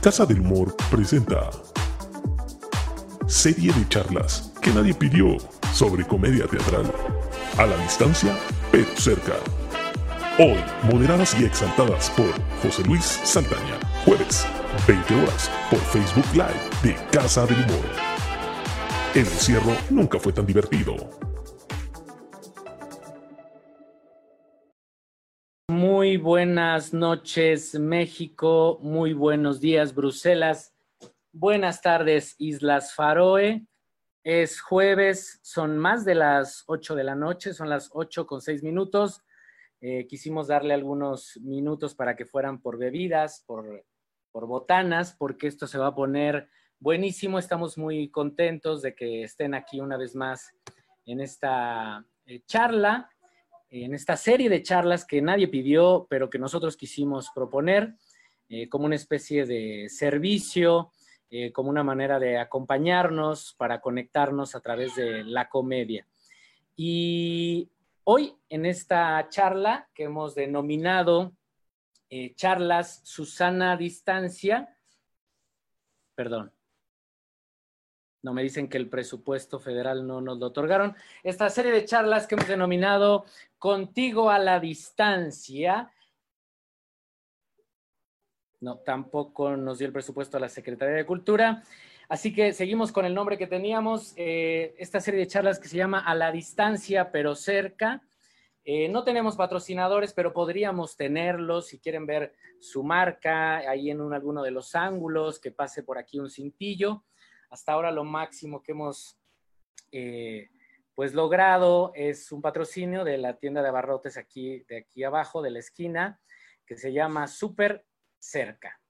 Casa del Humor presenta serie de charlas que nadie pidió sobre comedia teatral. A la distancia, pero cerca. Hoy, moderadas y exaltadas por José Luis Saldaña. Jueves, 20 horas, por Facebook Live de Casa del Humor. El encierro nunca fue tan divertido. Muy buenas noches México, muy buenos días Bruselas, buenas tardes Islas Faroe. Es jueves, son más de las 8 de la noche, son las 8 con 6 minutos. Eh, quisimos darle algunos minutos para que fueran por bebidas, por, botanas, porque esto se va a poner buenísimo. Estamos muy contentos de que estén aquí una vez más en esta eh, charla en esta serie de charlas que nadie pidió, pero que nosotros quisimos proponer eh, como una especie de servicio, eh, como una manera de acompañarnos para conectarnos a través de la comedia. Y hoy en esta charla que hemos denominado eh, charlas Susana Distancia, perdón, no me dicen que el presupuesto federal no nos lo otorgaron. Esta serie de charlas que hemos denominado Contigo a la distancia. No, tampoco nos dio el presupuesto a la Secretaría de Cultura. Así que seguimos con el nombre que teníamos, eh, esta serie de charlas que se llama A la distancia pero cerca. Eh, no tenemos patrocinadores, pero podríamos tenerlos si quieren ver su marca ahí en un, alguno de los ángulos, que pase por aquí un cintillo. Hasta ahora lo máximo que hemos eh, pues logrado es un patrocinio de la tienda de abarrotes aquí, de aquí abajo, de la esquina, que se llama Super Cerca.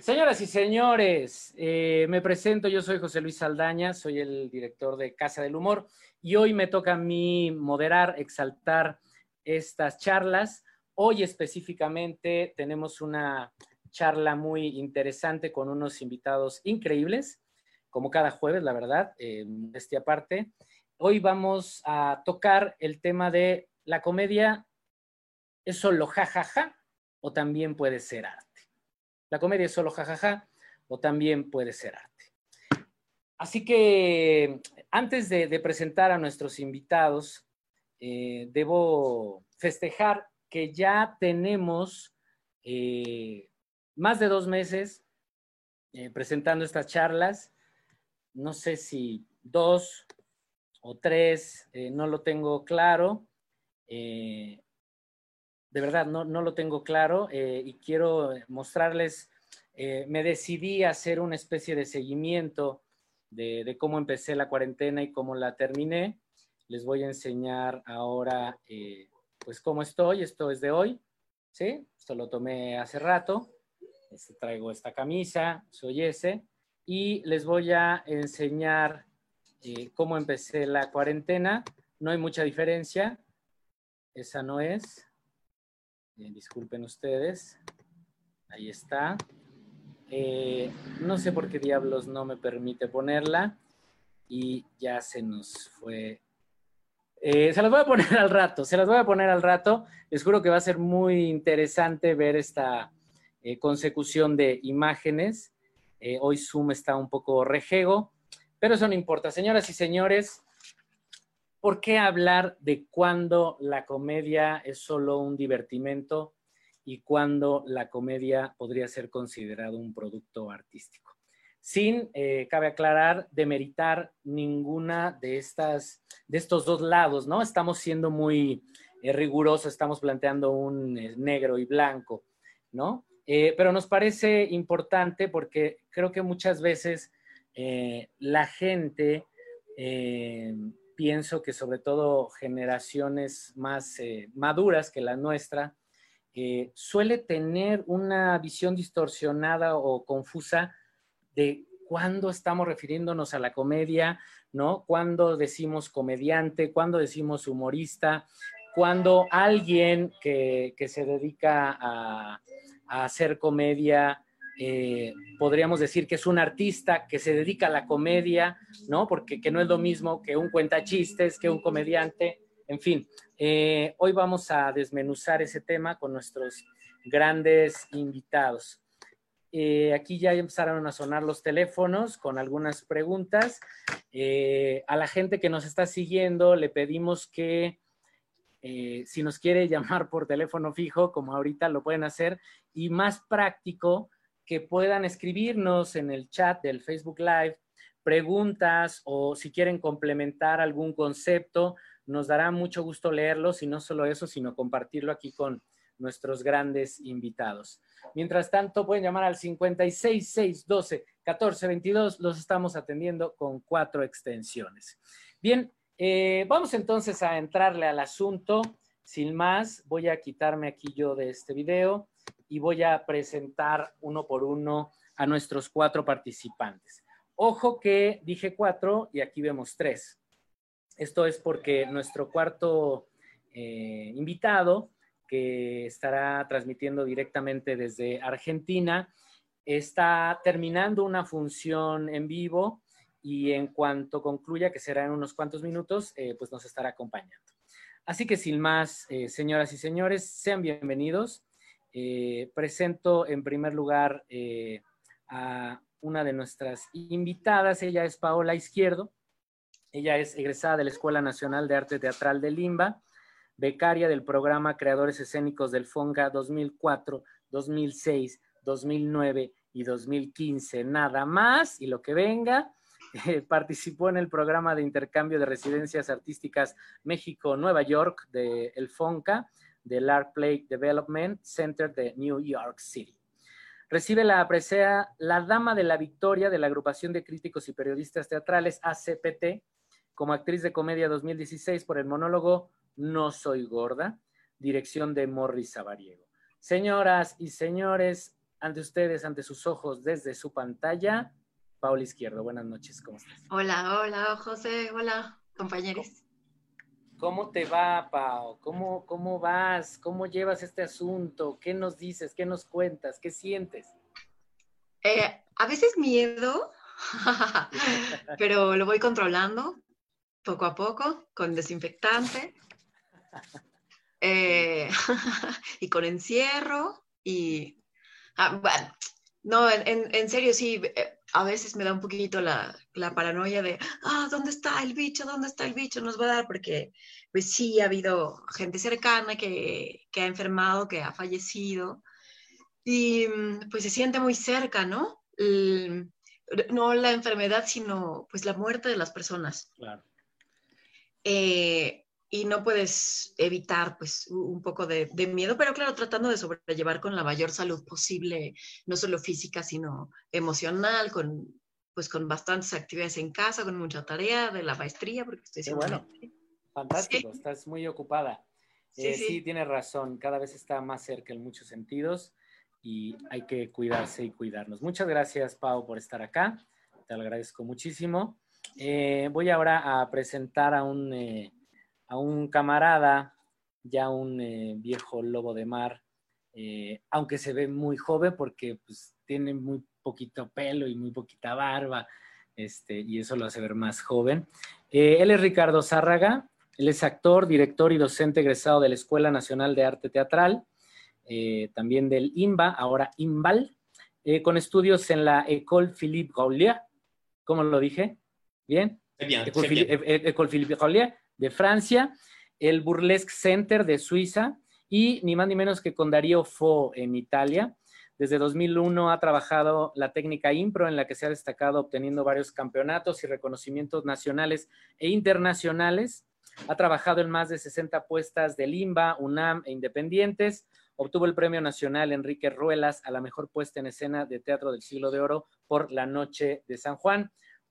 Señoras y señores, eh, me presento, yo soy José Luis Saldaña, soy el director de Casa del Humor y hoy me toca a mí moderar, exaltar estas charlas. Hoy específicamente tenemos una charla muy interesante con unos invitados increíbles, como cada jueves, la verdad, eh, este aparte. Hoy vamos a tocar el tema de la comedia, ¿es solo jajaja o también puede ser arte? La comedia es solo jajaja o también puede ser arte. Así que antes de, presentar a nuestros invitados, eh, debo festejar que ya tenemos eh, más de dos meses eh, presentando estas charlas. No sé si dos o tres, eh, no lo tengo claro. Eh, de verdad, no, lo tengo claro y quiero mostrarles, me decidí a hacer una especie de seguimiento de, de, cómo empecé la cuarentena y cómo la terminé. Les voy a enseñar ahora, pues, cómo estoy. Esto es de hoy, ¿sí? Esto lo tomé hace rato. Este, traigo esta camisa, soy ese, y les voy a enseñar eh, cómo empecé la cuarentena. No hay mucha diferencia, esa no es. disculpen ustedes, ahí está. Eh, no sé por qué diablos no me permite ponerla y ya se nos fue. Eh, se las voy a poner al rato, se las voy a poner al rato. Les juro que va a ser muy interesante ver esta, eh, consecución de imágenes. Eh, hoy Zoom está un poco rejego, pero eso no importa. Señoras y señores, ¿por qué hablar de cuando la comedia es solo un divertimento y cuando la comedia podría ser considerado un producto artístico? Sin, eh, cabe aclarar, demeritar ninguna de estas, de estos dos lados, ¿no? Estamos siendo muy rigurosos, estamos planteando un negro y blanco, ¿no? Eh, pero nos parece importante porque creo que muchas veces eh, la gente, eh, pienso que sobre todo generaciones más maduras que la nuestra, suele tener una visión distorsionada o confusa de cuándo estamos refiriéndonos a la comedia, ¿no? Cuándo decimos comediante, cuándo decimos humorista, cuando alguien que se dedica a, a hacer comedia, eh, podríamos decir que es un artista que se dedica a la comedia, ¿no? Porque que no es lo mismo que un cuentachistes, que un comediante, en fin. Eh, hoy vamos a desmenuzar ese tema con nuestros grandes invitados. Eh, aquí ya empezaron a sonar los teléfonos con algunas preguntas. A la gente que nos está siguiendo le pedimos que eh, si nos quiere llamar por teléfono fijo, como ahorita lo pueden hacer, y más práctico, que puedan escribirnos en el chat del Facebook Live preguntas o si quieren complementar algún concepto, nos dará mucho gusto leerlos y no solo eso, sino compartirlo aquí con nuestros grandes invitados. Mientras tanto, pueden llamar al 56612 1422, los estamos atendiendo con cuatro extensiones. Bien, eh, vamos entonces a entrarle al asunto. Sin más, voy a quitarme aquí yo de este video y voy a presentar uno por uno a nuestros cuatro participantes. Ojo que dije cuatro y aquí vemos tres. Esto es porque nuestro cuarto eh, invitado, que estará transmitiendo directamente desde Argentina, está terminando una función en vivo y en cuanto concluya, que será en unos cuantos minutos, eh, pues nos estará acompañando. Así que sin más, eh, señoras y señores, sean bienvenidos. Eh, presento en primer lugar a una de nuestras invitadas. Ella es Paola Izquierdo. Ella es egresada de la Escuela Nacional de Arte Teatral de Limba, becaria del programa Creadores Escénicos del FONGA 2004, 2006, 2009 y 2015. Nada más y lo que venga. Participó en el programa de intercambio de residencias artísticas México-Nueva York de el FONCA, del Art Play Development Center de New York City. Recibe la presea la Dama de la Victoria de la Agrupación de Críticos y Periodistas Teatrales ACPT como actriz de comedia 2016 por el monólogo No Soy Gorda, dirección de Morris Sabariego. Señoras y señores, ante ustedes, ante sus ojos, desde su pantalla, Paula Izquierdo. Buenas noches, ¿cómo estás? Hola, hola, José, hola, compañeros. ¿Cómo te va, Pau? ¿Cómo, ¿Cómo vas? ¿Cómo llevas este asunto? ¿Qué nos dices? ¿Qué nos cuentas? ¿Qué sientes? Eh, a veces miedo, pero lo voy controlando poco a poco con desinfectante eh, y con encierro y... Ah, bueno, no, en, en, serio, sí, eh, a veces me da un poquito la, la, paranoia de, ah, ¿dónde está el bicho? ¿Dónde está el bicho? Nos va a dar, porque pues sí ha habido gente cercana que, que ha enfermado, que ha fallecido, y mm, pues se siente muy cerca, ¿no? no la enfermedad, sino pues la muerte de las personas. Claro. Eh, y no puedes evitar pues un poco de, miedo, pero claro, tratando de sobrellevar con la mayor salud posible, no solo física, sino emocional, con pues con bastantes actividades en casa, con mucha tarea de la maestría, porque estoy sí, bueno. Fantástico, estás muy ocupada. Sí, eh, sí. sí, tienes razón, cada vez está más cerca en muchos sentidos y hay que cuidarse y cuidarnos. Muchas gracias, Pau, por estar acá. Te lo agradezco muchísimo. Eh, voy ahora a presentar a un eh, a un camarada, ya un eh, viejo lobo de mar, eh, aunque se ve muy joven porque pues, tiene muy poquito pelo y muy poquita barba, este, y eso lo hace ver más joven. Eh, él es Ricardo Zárraga, él es actor, director y docente egresado de la Escuela Nacional de Arte Teatral, también del IMBA, ahora IMBAL, con estudios en la École Philippe Gaulier. ¿Cómo lo dije? ¿Bien? Bien, École Philippe Gaulier de Francia, el Burlesque Center de Suiza y ni más ni menos que con Darío Fo en Italia. Desde 2001 ha trabajado la técnica impro en la que se ha destacado obteniendo varios campeonatos y reconocimientos nacionales e internacionales. Ha trabajado en más de 60 puestas de Limba, UNAM e Independientes. Obtuvo el Premio Nacional Enrique Ruelas a la mejor puesta en escena de Teatro del Siglo de Oro por La Noche de San Juan.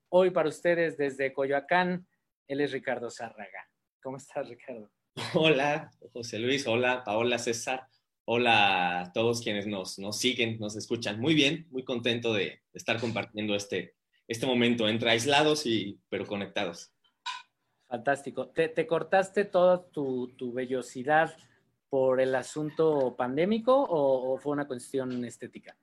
Hoy para ustedes desde Coyoacán, él es Ricardo Zárraga. ¿Cómo estás, Ricardo? Hola, José Luis. Hola, Paola César. Hola a todos quienes nos, nos siguen, nos escuchan. Muy bien, muy contento de estar compartiendo este, este momento entre aislados y pero conectados. Fantástico. ¿Te, cortaste toda tu, tu, vellosidad por el asunto pandémico o, o, fue una cuestión estética?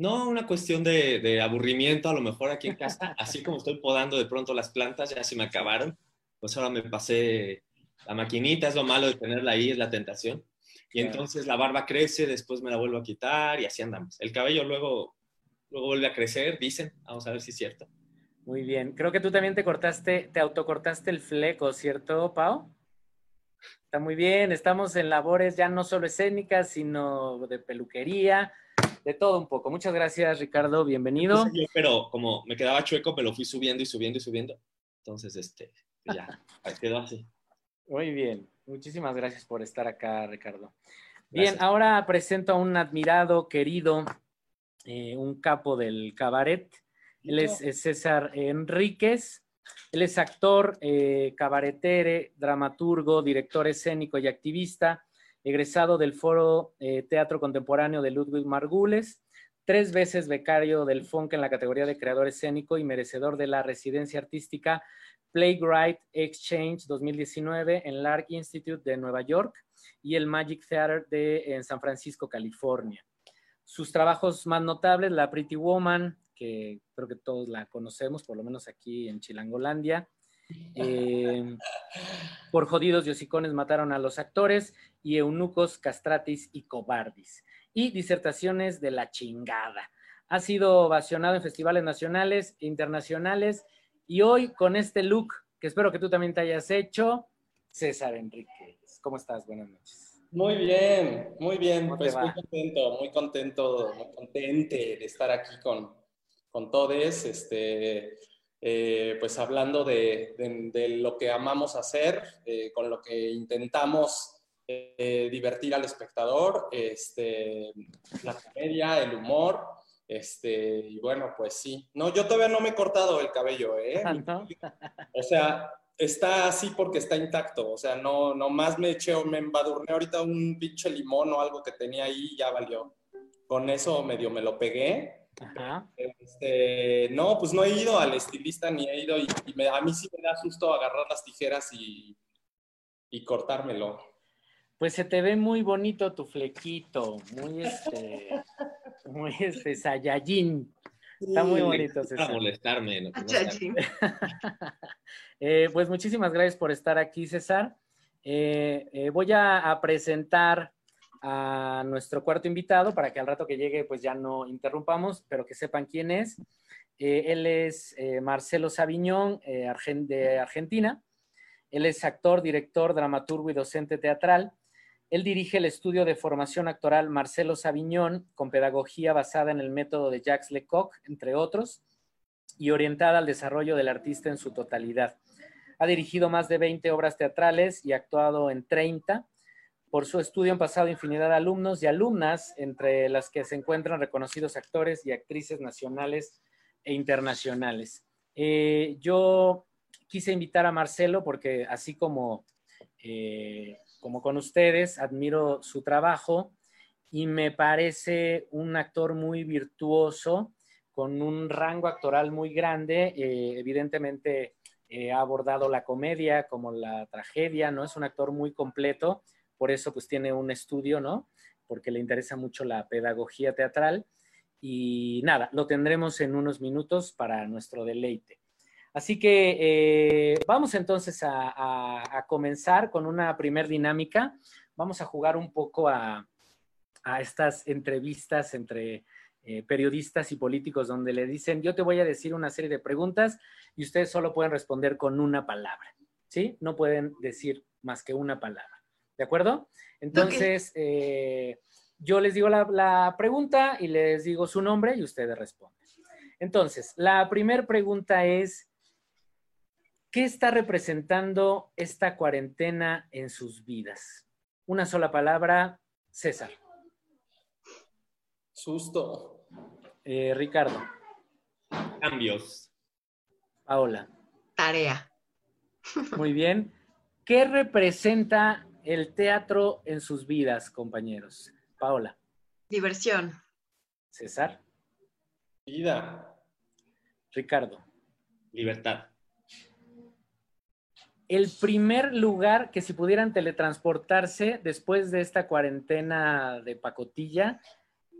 No, una cuestión de, aburrimiento, a lo mejor aquí en casa, así como estoy podando de pronto las plantas, ya se me acabaron, pues ahora me pasé la maquinita, es lo malo de tenerla ahí, es la tentación. Y entonces la barba crece, después me la vuelvo a quitar y así andamos. El cabello luego, luego vuelve a crecer, dicen. Vamos a ver si es cierto. Muy bien. Creo que tú también te cortaste, te autocortaste el fleco, ¿cierto, Pau? Está muy bien. Estamos en labores ya no solo escénicas, sino de peluquería, de todo un poco. Muchas gracias, Ricardo. Bienvenido. pero como me quedaba chueco, me lo fui subiendo y subiendo y subiendo. Entonces, este, pues ya, quedó así. Muy bien. Muchísimas gracias por estar acá, Ricardo. Bien, ahora presento a un admirado, querido, eh, un capo del cabaret. Él es, César Enríquez. Él es actor, eh, cabaretere, dramaturgo, director escénico y activista, egresado del Foro eh, Teatro Contemporáneo de Ludwig Margules, tres veces becario del FONC en la categoría de creador escénico y merecedor de la residencia artística Playwright Exchange 2019 en Lark Institute de Nueva York y el Magic Theater de en San Francisco, California. Sus trabajos más notables, La Pretty Woman, que creo que todos la conocemos, por lo menos aquí en Chilangolandia. Eh, por jodidos y hocicones mataron a los actores y eunucos, castratis y cobardis. Y disertaciones de la chingada. Ha sido ovacionado en festivales nacionales e internacionales y hoy con este look, que espero que tú también te hayas hecho, César Enríquez. ¿Cómo estás? Buenas noches. Muy bien, muy bien. Pues muy contento, muy contento, muy contente de estar aquí con, con todos, este, eh, pues hablando de, de, lo que amamos hacer, eh, con lo que intentamos eh, divertir al espectador, este, la comedia, el humor. Este, y bueno, pues sí. No, yo todavía no me he cortado el cabello, ¿eh? O sea, está así porque está intacto. O sea, no, más me eché, me embadurné ahorita un pinche limón o algo que tenía ahí y ya valió. Con eso medio me lo pegué. Este, no, pues no he ido al estilista ni he ido y, a mí sí me da susto agarrar las tijeras y, y cortármelo. Pues se te ve muy bonito tu flequito, muy este, muy este Saiyajin. Está muy bonito. Para molestarme. eh, pues muchísimas gracias por estar aquí, César. Eh, eh, voy a, presentar a nuestro cuarto invitado para que al rato que llegue pues ya no interrumpamos, pero que sepan quién es. Eh, él es Marcelo Saviñón de Argentina. Él es actor, director, dramaturgo y docente teatral. Él dirige el estudio de formación actoral Marcelo Saviñón, con pedagogía basada en el método de Jacques Lecoq, entre otros, y orientada al desarrollo del artista en su totalidad. Ha dirigido más de 20 obras teatrales y actuado en 30. Por su estudio han pasado infinidad de alumnos y alumnas, entre las que se encuentran reconocidos actores y actrices nacionales e internacionales. Eh, yo quise invitar a Marcelo porque así como eh, como con ustedes, admiro su trabajo y me parece un actor muy virtuoso, con un rango actoral muy grande. Eh, evidentemente eh, ha abordado la comedia como la tragedia, ¿no? Es un actor muy completo, por eso pues tiene un estudio, ¿no? Porque le interesa mucho la pedagogía teatral. Y nada, lo tendremos en unos minutos para nuestro deleite. Así que eh, vamos entonces a, comenzar con una primer dinámica. Vamos a jugar un poco a, estas entrevistas entre eh, periodistas y políticos donde le dicen, yo te voy a decir una serie de preguntas y ustedes solo pueden responder con una palabra, ¿sí? No pueden decir más que una palabra, ¿de acuerdo? Entonces, eh, yo les digo la pregunta y les digo su nombre y ustedes responden. Entonces, la primera pregunta es, ¿Qué está representando esta cuarentena en sus vidas? Una sola palabra, César. Susto. Eh, Ricardo. Cambios. Paola. Tarea. Muy bien. ¿Qué representa el teatro en sus vidas, compañeros? Paola. Diversión. César. Vida. Ricardo. Libertad el primer lugar que si pudieran teletransportarse después de esta cuarentena de pacotilla,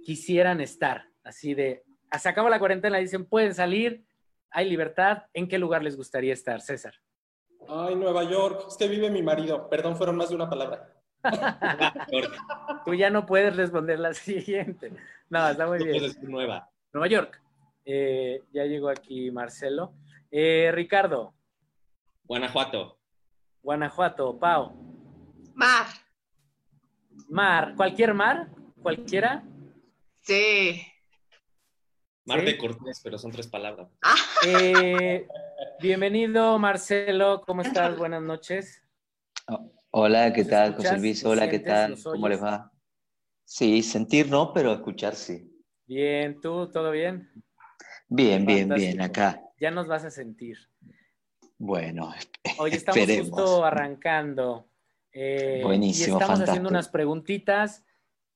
quisieran estar. Así de, se acaba la cuarentena, dicen, pueden salir, hay libertad. ¿En qué lugar les gustaría estar, César? Ay, Nueva York. Es que vive mi marido. Perdón, fueron más de una palabra. Tú ya no puedes responder la siguiente. No, está muy bien. nueva. Nueva York. Eh, ya llegó aquí Marcelo. Eh, Ricardo. Guanajuato. Guanajuato. Pau. Mar. Mar. ¿Cualquier mar? ¿Cualquiera? Sí. Mar de Cortés, pero son tres palabras. Eh, bienvenido, Marcelo. ¿Cómo estás? Buenas noches. Hola, ¿qué tal, José Luis? Hola, ¿qué tal? ¿Cómo les va? Sí, sentir no, pero escuchar sí. Bien, ¿tú? ¿Todo bien? Bien, bien, bien, acá. Ya nos vas a sentir. Bueno, Hoy estamos justo arrancando. Eh, Buenísimo, y estamos haciendo unas preguntitas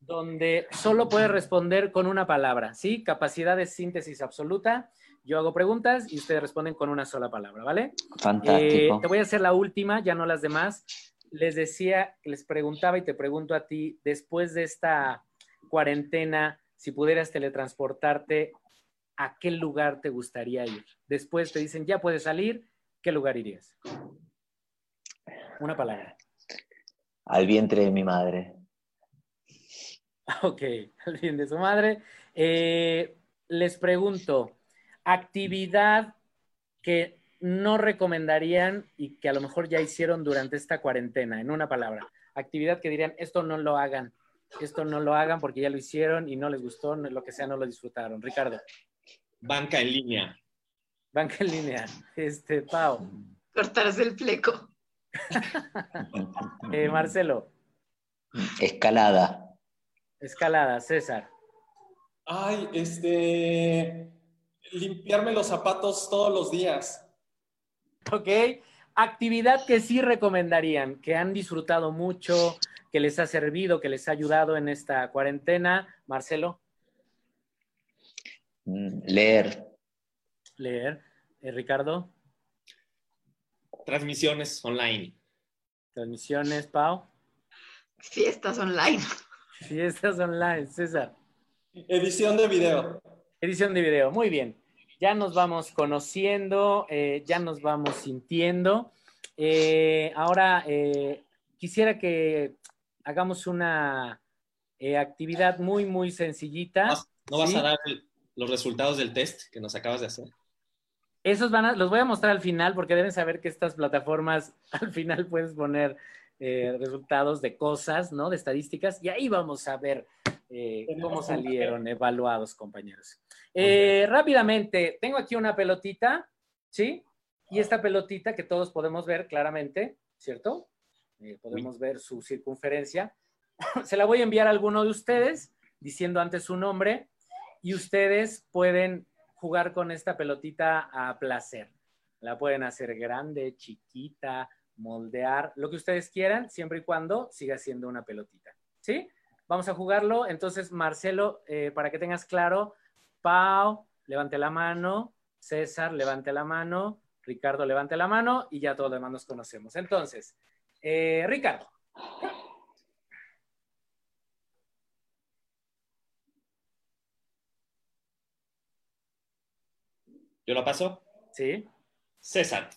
donde solo puedes responder con una palabra, ¿sí? Capacidad de síntesis absoluta. Yo hago preguntas y ustedes responden con una sola palabra, ¿vale? Fantástico. Eh, te voy a hacer la última, ya no las demás. Les decía, les preguntaba y te pregunto a ti, después de esta cuarentena, si pudieras teletransportarte, ¿a qué lugar te gustaría ir? Después te dicen, ya puedes salir, ¿qué lugar irías? Una palabra. Al vientre de mi madre. Ok, al bien de su madre. Eh, les pregunto, actividad que no recomendarían y que a lo mejor ya hicieron durante esta cuarentena, en una palabra. Actividad que dirían, esto no lo hagan, esto no lo hagan porque ya lo hicieron y no les gustó, lo que sea, no lo disfrutaron. Ricardo. Banca en línea. Banca en línea. Este, Pau. Cortarse el fleco. Eh, Marcelo. Escalada. Escalada, César. Ay, este. Limpiarme los zapatos todos los días. Ok. Actividad que sí recomendarían, que han disfrutado mucho, que les ha servido, que les ha ayudado en esta cuarentena. Marcelo. Mm, leer. Leer. Eh, Ricardo. Transmisiones online. Transmisiones, Pau. Fiestas online. Fiestas online, César. Edición de video. Edición de video, muy bien. Ya nos vamos conociendo, eh, ya nos vamos sintiendo. Eh, ahora, eh, quisiera que hagamos una actividad muy, muy sencillita. ¿No vas a dar los resultados del test que nos acabas de hacer? Esos van a, los voy a mostrar al final porque deben saber que estas plataformas al final puedes poner eh, resultados de cosas, ¿no? De estadísticas y ahí vamos a ver eh, cómo salieron evaluados, compañeros. Eh, rápidamente, tengo aquí una pelotita, ¿sí? Y esta pelotita que todos podemos ver claramente, ¿cierto? podemos ver su circunferencia. Se la voy a enviar a alguno de ustedes diciendo antes su nombre y ustedes pueden jugar con esta pelotita a placer. La pueden hacer grande, chiquita, moldear, lo que ustedes quieran, siempre y cuando siga siendo una pelotita. ¿Sí? Vamos a jugarlo. Entonces, Marcelo, eh, para que tengas claro, Pau, levante la mano, César, levante la mano, Ricardo, levante la mano y ya todos los demás nos conocemos. Entonces, eh, Ricardo. ¿Yo lo paso? Sí. César.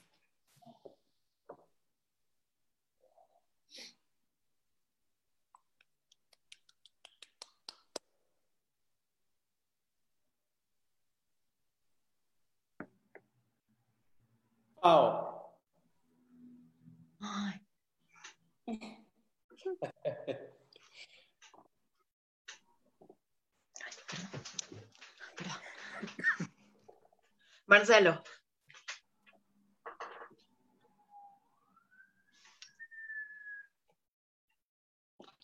Marcelo.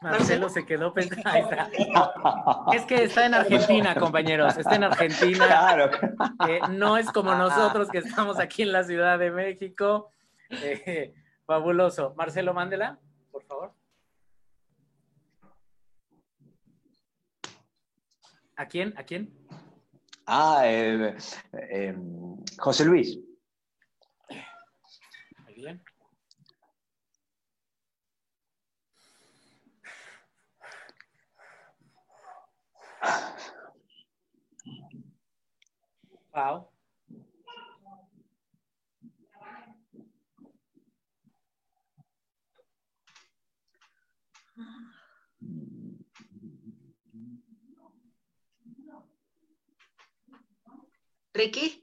Marcelo se quedó pensando. Es que está en Argentina, compañeros. Está en Argentina. Claro. Eh, no es como nosotros que estamos aquí en la Ciudad de México. Eh, fabuloso. Marcelo, mándela, por favor. ¿A quién? ¿A quién? Ah, eh, eh, José Luis. Uau. Ricky?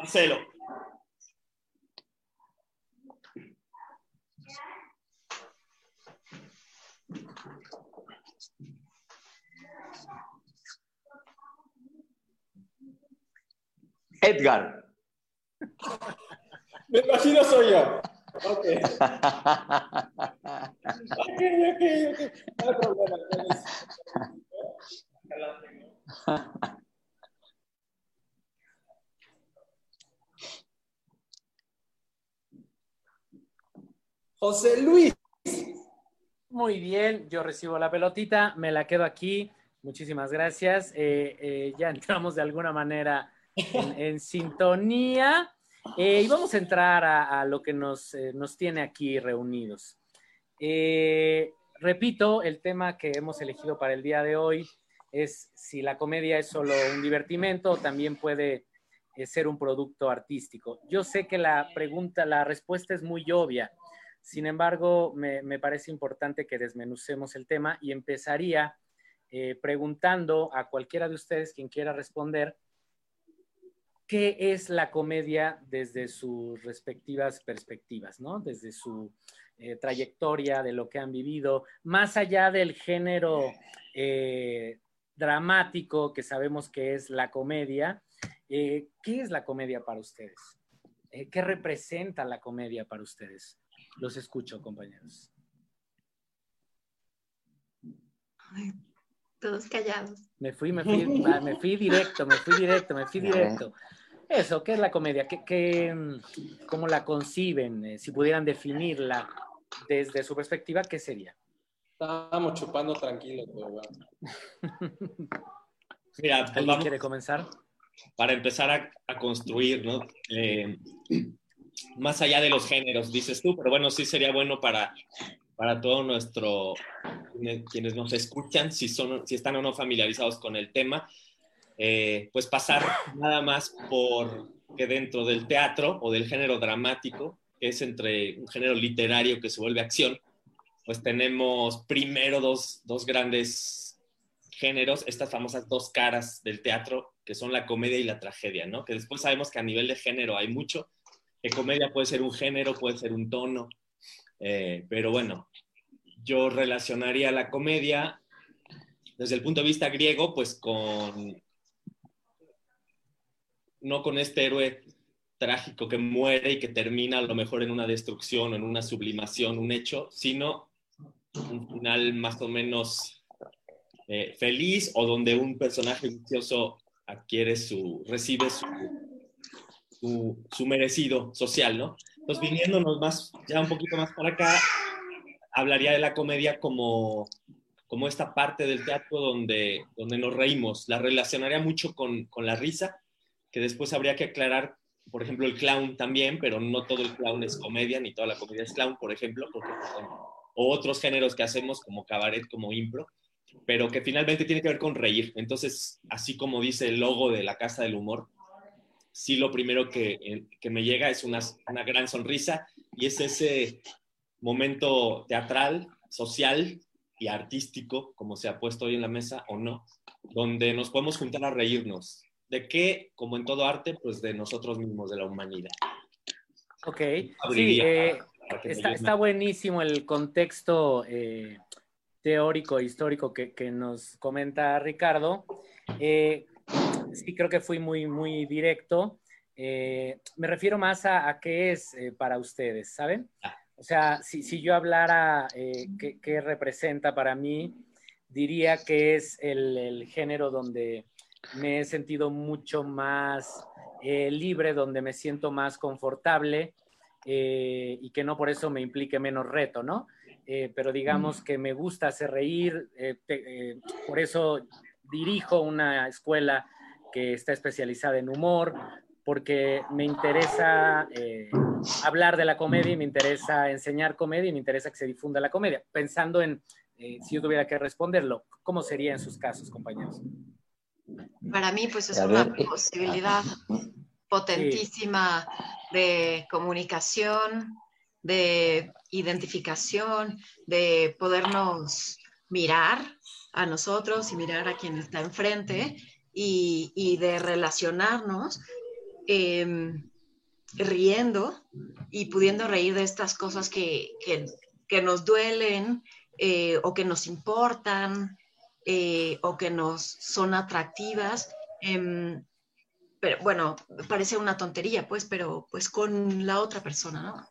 Marcelo. Edgar. Me imagino soy yo. Ok. ok, ok, ok. No hay problema. José Luis. Muy bien, yo recibo la pelotita, me la quedo aquí. Muchísimas gracias. Eh, eh, ya entramos de alguna manera en, sintonía eh, y vamos a entrar a, lo que nos, nos, tiene aquí reunidos. repito, el tema que hemos elegido para el día de hoy es si la comedia es solo un divertimento o también puede ser un producto artístico. Yo sé que la pregunta, la respuesta es muy obvia sin embargo, me, parece importante que desmenucemos el tema y empezaría eh, preguntando a cualquiera de ustedes, quien quiera responder, ¿qué es la comedia desde sus respectivas perspectivas, ¿no? Desde su eh, trayectoria, de lo que han vivido, más allá del género eh, dramático que sabemos que es la comedia, ¿qué es la comedia para ustedes? ¿Qué representa la comedia para ustedes? Los escucho, compañeros. todos callados. Me fui, me fui, me fui directo, me fui directo, me fui directo. Eso, ¿qué es la comedia? ¿Qué, cómo la conciben? Eh, si pudieran definirla desde su perspectiva, ¿qué sería? Estábamos chupando tranquilos, pero Mira, pues ¿Alguien quiere comenzar? Para empezar a, a construir, ¿no? Eh, más allá de los géneros, dices tú, pero bueno, sí sería bueno para, para todo nuestro, quienes nos escuchan, si, son, si están o no familiarizados con el tema, eh, pues pasar nada más por que dentro del teatro o del género dramático, que es entre un género literario que se vuelve acción, pues tenemos primero dos, dos grandes géneros, estas famosas dos caras del teatro, que son la comedia y la tragedia, ¿no? Que después sabemos que a nivel de género hay mucho, que comedia puede ser un género, puede ser un tono, eh, pero bueno, yo relacionaría la comedia desde el punto de vista griego, pues con, no con este héroe trágico que muere y que termina a lo mejor en una destrucción en una sublimación, un hecho, sino un final más o menos eh, feliz o donde un personaje vicioso adquiere su, recibe su, su, merecido social, ¿no? Entonces, viniéndonos más, ya un poquito más para acá, hablaría de la comedia como, como esta parte del teatro donde, donde nos reímos. La relacionaría mucho con, con la risa, que después habría que aclarar, por ejemplo, el clown también, pero no todo el clown es comedia, ni toda la comedia es clown, por ejemplo, porque, o otros géneros que hacemos como cabaret, como impro, pero que finalmente tiene que ver con reír. Entonces, así como dice el logo de la Casa del Humor, sí lo primero que, que me llega es una, una, gran sonrisa y es ese momento teatral, social y artístico, como se ha puesto hoy en la mesa o no, donde nos podemos juntar a reírnos. ¿De qué? Como en todo arte, pues de nosotros mismos, de la humanidad. Ok, sí, eh, está, está, buenísimo el contexto eh, teórico, histórico que, que, nos comenta Ricardo. Eh, sí creo que fui muy, muy directo. Eh, me refiero más a, qué es eh, para ustedes, ¿saben? Ah. O sea, si, si yo hablara eh, qué, representa para mí, diría que es el, el género donde me he sentido mucho más libre, donde me siento más confortable y que no por eso me implique menos reto, ¿no? pero digamos que me gusta hacer reír, por eso dirijo una escuela que está especializada en humor, porque me interesa eh, hablar de la comedia y me interesa enseñar comedia y me interesa que se difunda la comedia. Pensando en, eh, si yo tuviera que responderlo, ¿cómo sería en sus casos, compañeros? Para mí, pues es una posibilidad potentísima de comunicación, de identificación, de podernos mirar a nosotros y mirar a quien está enfrente y, de relacionarnos em, riendo y pudiendo reír de estas cosas que, nos duelen eh, o que nos importan eh, o que nos son atractivas. Em, pero bueno, parece una tontería, pues, pero pues con la otra persona, ¿no?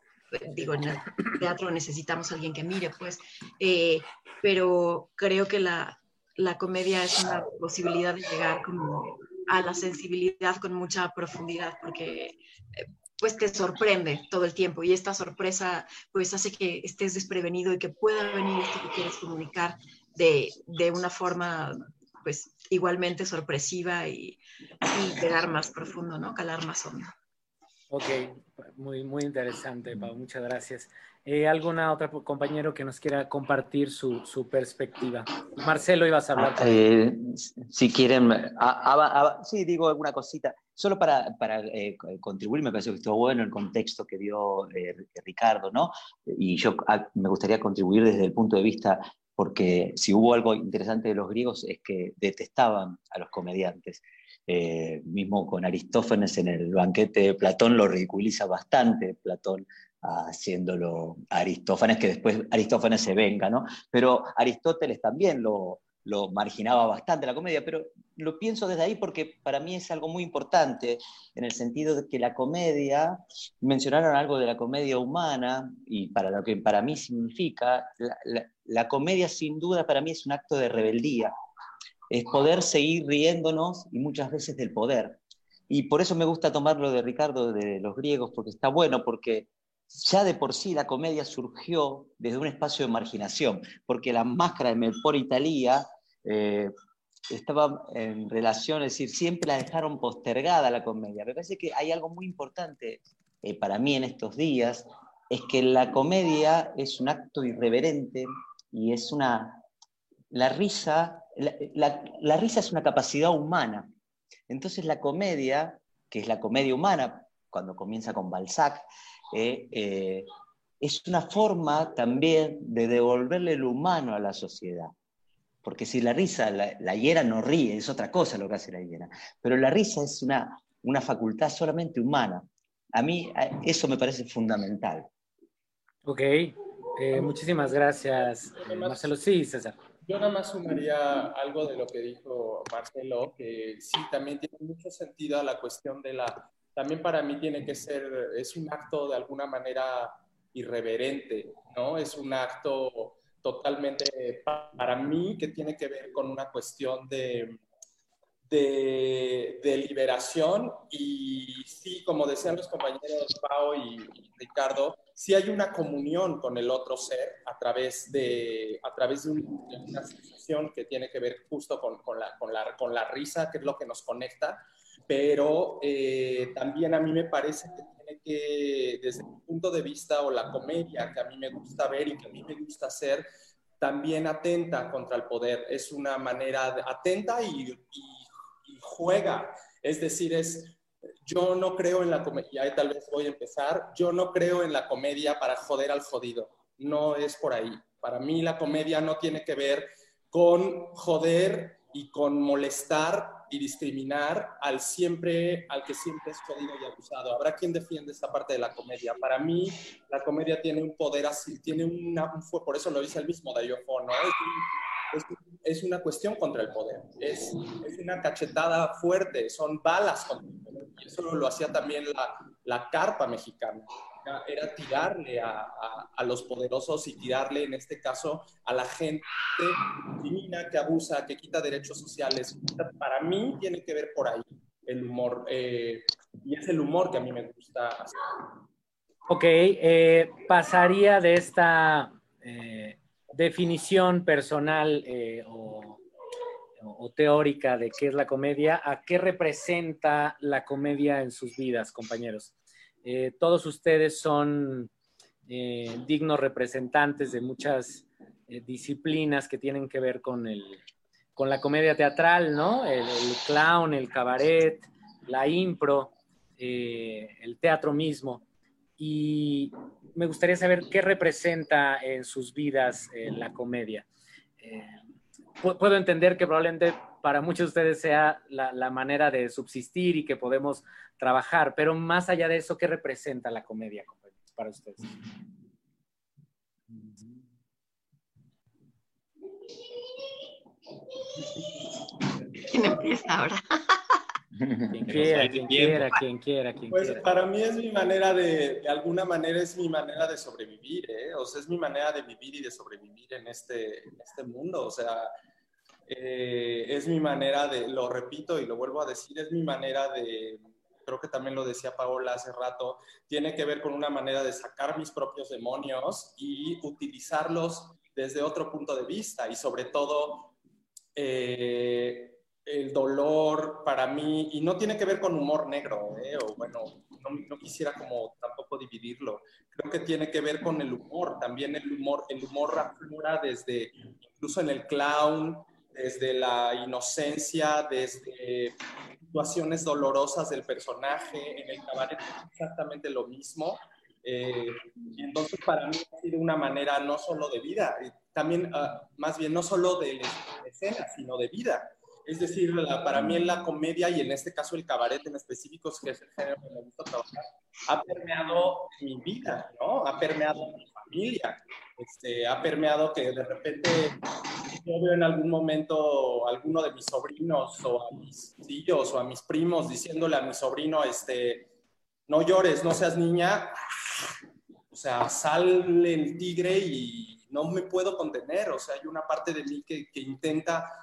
Digo, en el teatro necesitamos a alguien que mire, pues, eh, pero creo que la, la comedia es una posibilidad de llegar como a la sensibilidad con mucha profundidad, porque eh, pues te sorprende todo el tiempo y esta sorpresa pues hace que estés desprevenido y que pueda venir esto que quieres comunicar de, de una forma pues igualmente sorpresiva y, y pegar más profundo, ¿no? Calar más hondo. Ok, muy, muy interesante, Pau, muchas gracias. Eh, ¿Alguna otra compañero que nos quiera compartir su, su perspectiva? Marcelo, ibas a hablar. Eh, si quieren, sí, digo alguna cosita. Solo para, para eh, contribuir, me parece que estuvo bueno el contexto que dio Ricardo, ¿no? Y yo ah, me gustaría contribuir desde el punto de vista, porque si hubo algo interesante de los griegos es que detestaban a los comediantes. mismo con Aristófanes en el banquete, Platón lo ridiculiza bastante, Platón haciéndolo Aristófanes, que después Aristófanes se venga, ¿no? Pero Aristóteles también lo, lo marginaba bastante la comedia, pero lo pienso desde ahí porque para mí es algo muy importante, en el sentido de que la comedia, mencionaron algo de la comedia humana, y para lo que para mí significa, la, la comedia sin duda para mí es un acto de rebeldía, es poder seguir riéndonos y muchas veces del poder. Y por eso me gusta tomarlo de Ricardo, de los griegos, porque está bueno, porque ya de por sí la comedia surgió desde un espacio de marginación, porque la máscara de Melpor Italia eh, estaba en relación, es decir, siempre la dejaron postergada la comedia. Me parece que hay algo muy importante eh, para mí en estos días, es que la comedia es un acto irreverente y es una... La risa, la risa es una capacidad humana. Entonces la comedia, que es la comedia humana, cuando comienza con Balzac, eh, eh, es una forma también de devolverle lo humano a la sociedad. Porque si la risa, la, hiera no ríe, es otra cosa lo que hace la hiera. Pero la risa es una, una facultad solamente humana. A mí eso me parece fundamental. Ok, eh, muchísimas gracias, Marcelo. Sí, César. Yo nada más sumaría algo de lo que dijo Marcelo, que sí, también tiene mucho sentido a la cuestión de la también para mí tiene que ser, es un acto de alguna manera irreverente, ¿no? Es un acto totalmente, para mí, que tiene que ver con una cuestión de, de, liberación y sí, como decían los compañeros Pau y, Ricardo, sí hay una comunión con el otro ser a través de, a través de, una sensación que tiene que ver justo con, con, la, con, la, con la risa, que es lo que nos conecta, pero eh, también a mí me parece que tiene que, desde mi punto de vista, o la comedia que a mí me gusta ver y que a mí me gusta hacer, también atenta contra el poder. Es una manera atenta y, juega. Es decir, es, yo no creo en la comedia, tal vez voy a empezar, yo no creo en la comedia para joder al jodido. No es por ahí. Para mí la comedia no tiene que ver con joder y con molestar y discriminar al siempre, al que siempre es jodido y abusado. Habrá quien defiende esta parte de la comedia. Para mí, la comedia tiene un poder así, tiene una, por eso lo dice el mismo Dayo ¿no? Es, es, una cuestión contra el poder, es, es, una cachetada fuerte, son balas contra el poder. Y eso lo hacía también la, la carpa mexicana era tirarle a, a, los poderosos y tirarle, en este caso, a la gente que que abusa, que quita derechos sociales. Para mí tiene que ver por ahí el humor, eh, y es el humor que a mí me gusta hacer. Ok, eh, pasaría de esta eh, definición personal o, o, teórica de qué es la comedia a qué representa la comedia en sus vidas, compañeros. Eh, todos ustedes son eh, dignos representantes de muchas eh, disciplinas que tienen que ver con, el, con la comedia teatral, ¿no? El, clown, el cabaret, la impro. el teatro mismo. Y me gustaría saber qué representa en sus vidas la comedia. puedo entender que probablemente para muchos de ustedes sea la, manera de subsistir y que podemos trabajar, pero más allá de eso, ¿qué representa la comedia para ustedes? ¿Quién empieza ahora? Quien quiera, quien quiera, quien quiera, quien pues para mí es mi manera de, de alguna manera es mi manera de sobrevivir, ¿eh? o sea, es mi manera de vivir y de sobrevivir en este, en este mundo, o sea, eh, es mi manera de, lo repito y lo vuelvo a decir, es mi manera de, creo que también lo decía Paola hace rato, tiene que ver con una manera de sacar mis propios demonios y utilizarlos desde otro punto de vista. Y sobre todo eh, el dolor para mí, y no tiene que ver con humor negro, eh, o bueno, no, no, quisiera como tampoco dividirlo, creo que tiene que ver con el humor, también el humor, el humor aflora desde, incluso en el clown, desde la inocencia, desde situaciones dolorosas del personaje, en el cabaret exactamente lo mismo. Eh, y entonces para mí ha sido una manera no solo de vida, también uh, más bien no solo de escena, sino de vida. Es decir, para mí en la comedia y en este caso el cabaret en específico, que es el género que me gusta trabajar, ha permeado mi vida, ¿no? Ha permeado mi familia, este, ha permeado que de repente yo veo en algún momento a alguno de mis sobrinos o a mis tíos o a mis primos diciéndole a mi sobrino, este, no llores, no seas niña, o sea, sale el tigre y no me puedo contener, o sea, hay una parte de mí que intenta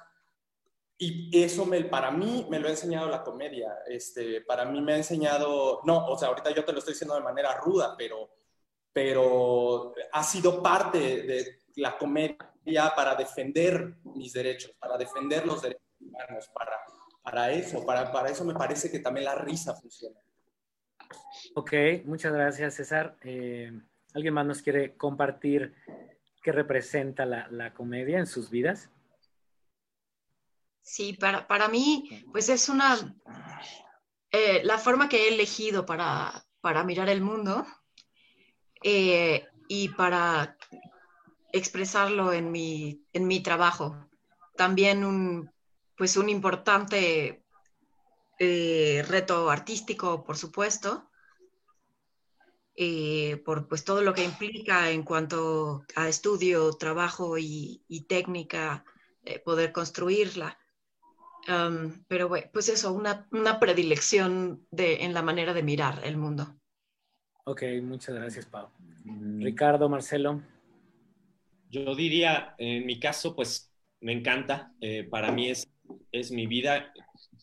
y eso me, para mí me lo ha enseñado la comedia. Este, para mí me ha enseñado, no, o sea, ahorita yo te lo estoy diciendo de manera ruda, pero, pero ha sido parte de la comedia para defender mis derechos, para defender los derechos humanos, para, para eso, para, para eso me parece que también la risa funciona. Ok, muchas gracias César. Eh, ¿Alguien más nos quiere compartir qué representa la, la comedia en sus vidas? Sí, para, para mí, pues es una, eh, la forma que he elegido para, para mirar el mundo eh, y para expresarlo en mi, en mi trabajo. También un, pues un importante eh, reto artístico, por supuesto, por pues todo lo que implica en cuanto a estudio, trabajo y, y técnica, poder construirla pero bueno, pues eso, una, una predilección de, en la manera de mirar el mundo. Ok, muchas gracias, Pau. Mm. Ricardo, Marcelo. Yo diría, en mi caso, pues me encanta. Eh, para mí es, es mi vida.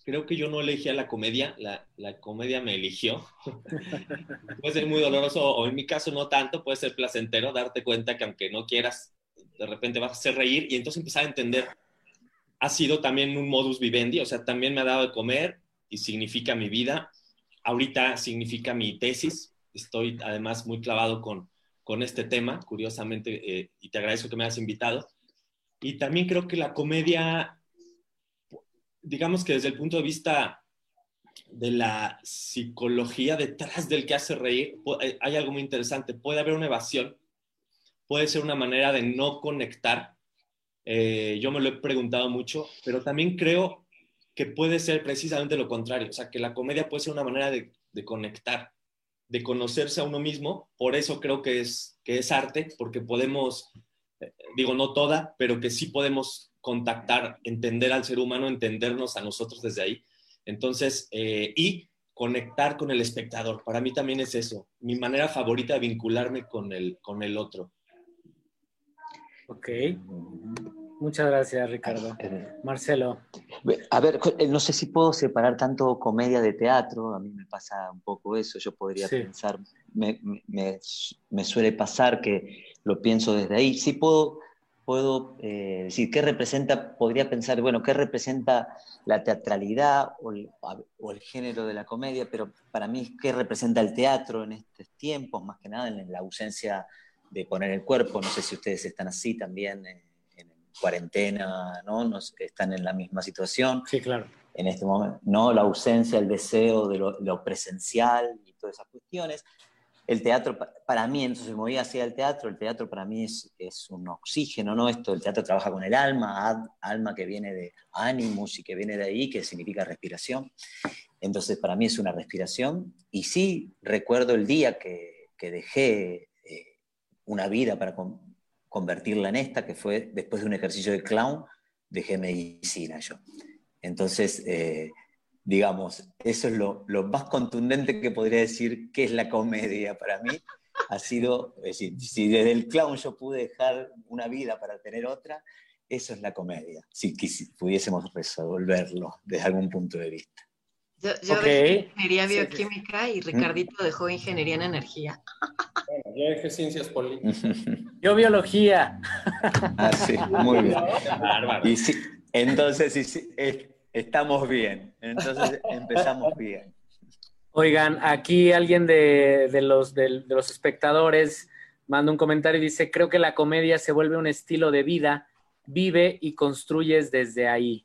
Creo que yo no elegí a la comedia, la, la comedia me eligió. puede ser muy doloroso, o en mi caso no tanto, puede ser placentero darte cuenta que aunque no quieras, de repente vas a hacer reír y entonces empezar a entender ha sido también un modus vivendi, o sea, también me ha dado de comer y significa mi vida. Ahorita significa mi tesis. Estoy además muy clavado con, con este tema, curiosamente, eh, y te agradezco que me hayas invitado. Y también creo que la comedia, digamos que desde el punto de vista de la psicología detrás del que hace reír, eh, hay algo muy interesante. Puede haber una evasión, puede ser una manera de no conectar eh, yo me lo he preguntado mucho, pero también creo que puede ser precisamente lo contrario, o sea, que la comedia puede ser una manera de, conectar, de conocerse a uno mismo, por eso creo que es, que es arte, porque podemos, eh, digo, no toda, pero que sí podemos contactar, entender al ser humano, entendernos a nosotros desde ahí. Entonces, eh, y conectar con el espectador, para mí también es eso, mi manera favorita de vincularme con el, con el otro. Ok. Muchas gracias, Ricardo. Marcelo. A ver, eh, no sé si puedo separar tanto comedia de teatro, a mí me pasa un poco eso, yo podría pensar, me, suele pasar que lo pienso desde ahí. Sí puedo, puedo eh, decir, ¿qué representa? Podría pensar, bueno, ¿qué representa la teatralidad o el, o el, género de la comedia? Pero para mí, ¿qué representa el teatro en estos tiempos? Más que nada en la ausencia de poner el cuerpo. No sé si ustedes están así también. Eh, cuarentena, ¿no? Nos, están en la misma situación. Sí, claro. En este momento, ¿no? La ausencia, el deseo de lo, presencial y todas esas cuestiones. El teatro, para mí, entonces me voy hacia el teatro, el teatro para mí es, es, un oxígeno, ¿no? Esto, el teatro trabaja con el alma, alma que viene de ánimos y que viene de ahí, que significa respiración. Entonces, para mí es una respiración. Y sí, recuerdo el día que, que dejé una vida para convertirla en esta, que fue después de un ejercicio de clown, dejé medicina yo. Entonces, eh, digamos, eso es lo, más contundente que podría decir que es la comedia para mí. Ha sido, es decir, si desde el clown yo pude dejar una vida para tener otra, eso es la comedia, si, pudiésemos resolverlo desde algún punto de vista. Yo, yo dejé ingeniería bioquímica y Ricardito dejó ingeniería en energía. Bueno, yo dejé ciencias políticas. Yo biología. Ah, sí, muy bien. Y sí, entonces sí, estamos bien. Entonces empezamos bien. Oigan, aquí alguien de, los, de los espectadores manda un comentario y dice, creo que la comedia se vuelve un estilo de vida, vive y construyes desde ahí.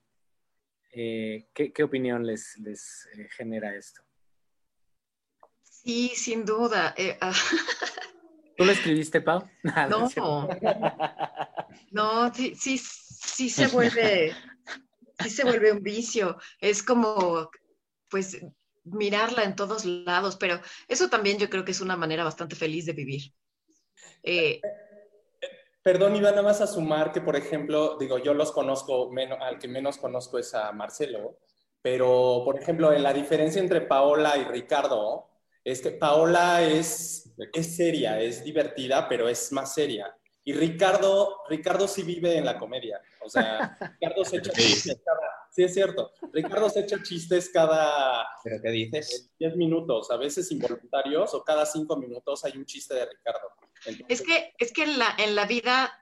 Eh, ¿qué, opinión les, les eh, genera esto? Sí, sin duda. Eh, ah. ¿Tú lo escribiste, Pau? no, no, sí, sí, sí se vuelve, sí se vuelve un vicio. Es como, pues, mirarla en todos lados, pero eso también yo creo que es una manera bastante feliz de vivir. Eh, Perdón, iba nada más a sumar que, por ejemplo, digo, yo los conozco, menos, al que menos conozco es a Marcelo, pero, por ejemplo, en la diferencia entre Paola y Ricardo es que Paola es, es seria, es divertida, pero es más seria. Y Ricardo, Ricardo sí vive en la comedia. O sea, Ricardo se echa chistes cada... Sí, es cierto. Ricardo se echa chistes cada... ¿Pero qué dices? 10 minutos, a veces involuntarios, o cada 5 minutos hay un chiste de Ricardo es que, es que en, la, en la vida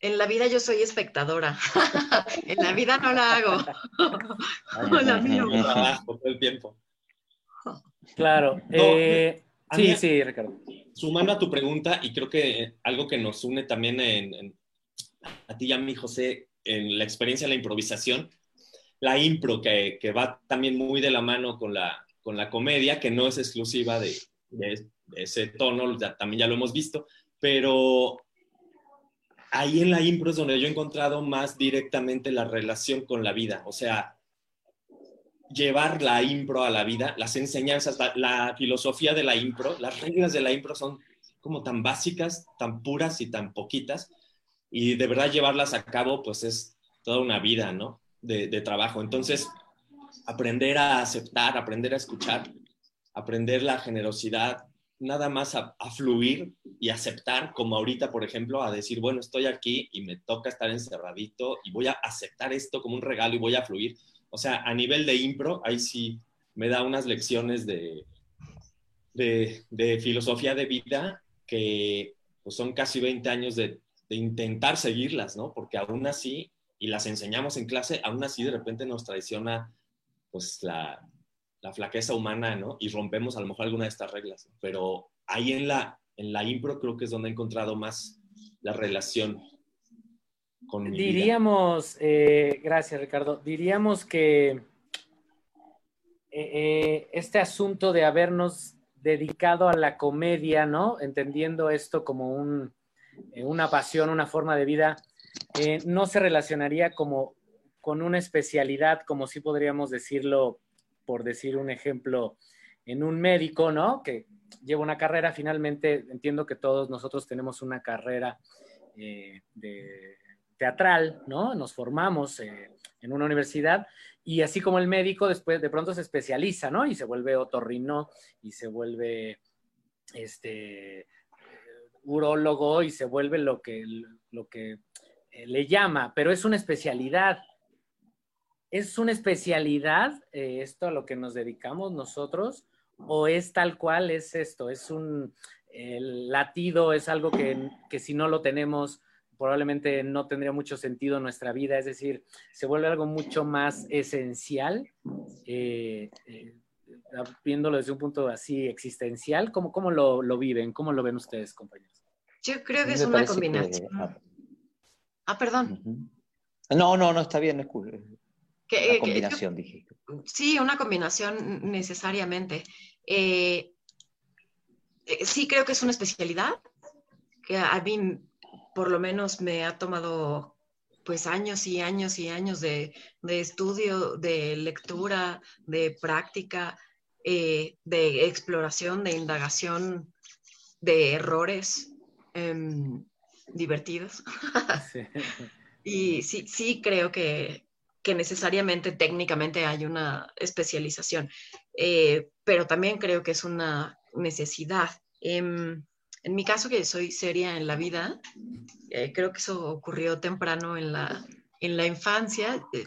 en la vida yo soy espectadora. en la vida no la hago. Hola, todo el tiempo. Claro. Eh, sí, sí, Ricardo. Sumando a tu pregunta, y creo que algo que nos une también en, a ti y a mí, José, en la experiencia de la improvisación, la impro, que, que, va también muy de la mano con la, con la comedia, que no es exclusiva de, de ese tono, también ya lo hemos visto, pero ahí en la impro es donde yo he encontrado más directamente la relación con la vida, o sea, llevar la impro a la vida, las enseñanzas, la, filosofía de la impro, las reglas de la impro son como tan básicas, tan puras y tan poquitas, y de verdad llevarlas a cabo, pues es toda una vida, ¿no? De, trabajo. Entonces, aprender a aceptar, aprender a escuchar, aprender la generosidad, nada más a, fluir y aceptar, como ahorita, por ejemplo, a decir, bueno, estoy aquí y me toca estar encerradito y voy a aceptar esto como un regalo y voy a fluir. O sea, a nivel de impro, ahí sí me da unas lecciones de, de, filosofía de vida que pues, son casi 20 años de, de intentar seguirlas, ¿no? Porque aún así, y las enseñamos en clase, aún así de repente nos traiciona pues la, la flaqueza humana, ¿no? Y rompemos a lo mejor alguna de estas reglas. Pero ahí en la, en la impro creo que es donde he encontrado más la relación con Diríamos, eh, gracias Ricardo, diríamos que eh, eh, este asunto de habernos dedicado a la comedia, ¿no? Entendiendo esto como un, una pasión, una forma de vida, no se relacionaría como con una especialidad, como si podríamos decirlo, por decir un ejemplo, en un médico, ¿no? Que lleva una carrera, finalmente entiendo que todos nosotros tenemos una carrera eh, teatral, ¿no? Nos formamos eh, en una universidad y así como el médico después de pronto se especializa, ¿no? Y se vuelve otorrino y se vuelve este urólogo y se vuelve lo que, lo que eh, le llama, pero es una especialidad ¿Es una especialidad eh, esto a lo que nos dedicamos nosotros? ¿O es tal cual es esto? ¿Es un latido? ¿Es algo que, si no lo tenemos probablemente no tendría mucho sentido en nuestra vida? Es decir, se vuelve algo mucho más esencial, eh, eh, viéndolo desde un punto así existencial. ¿Cómo, cómo lo, viven? ¿Cómo lo ven ustedes, compañeros? Yo creo que es una combinación. Ah, perdón. No, no, no, está bien, es cool. Una combinación, dije. Sí, una combinación necesariamente. Eh, eh, sí creo que es una especialidad que a mí por lo menos me ha tomado pues años y años y años de, estudio, de lectura, de práctica, eh, de exploración, de indagación, de errores em, divertidos. y sí, sí creo que, necesariamente técnicamente hay una especialización, eh, pero también creo que es una necesidad. Em, en mi caso, que soy seria en la vida, eh, creo que eso ocurrió temprano en la, en la infancia. Eh,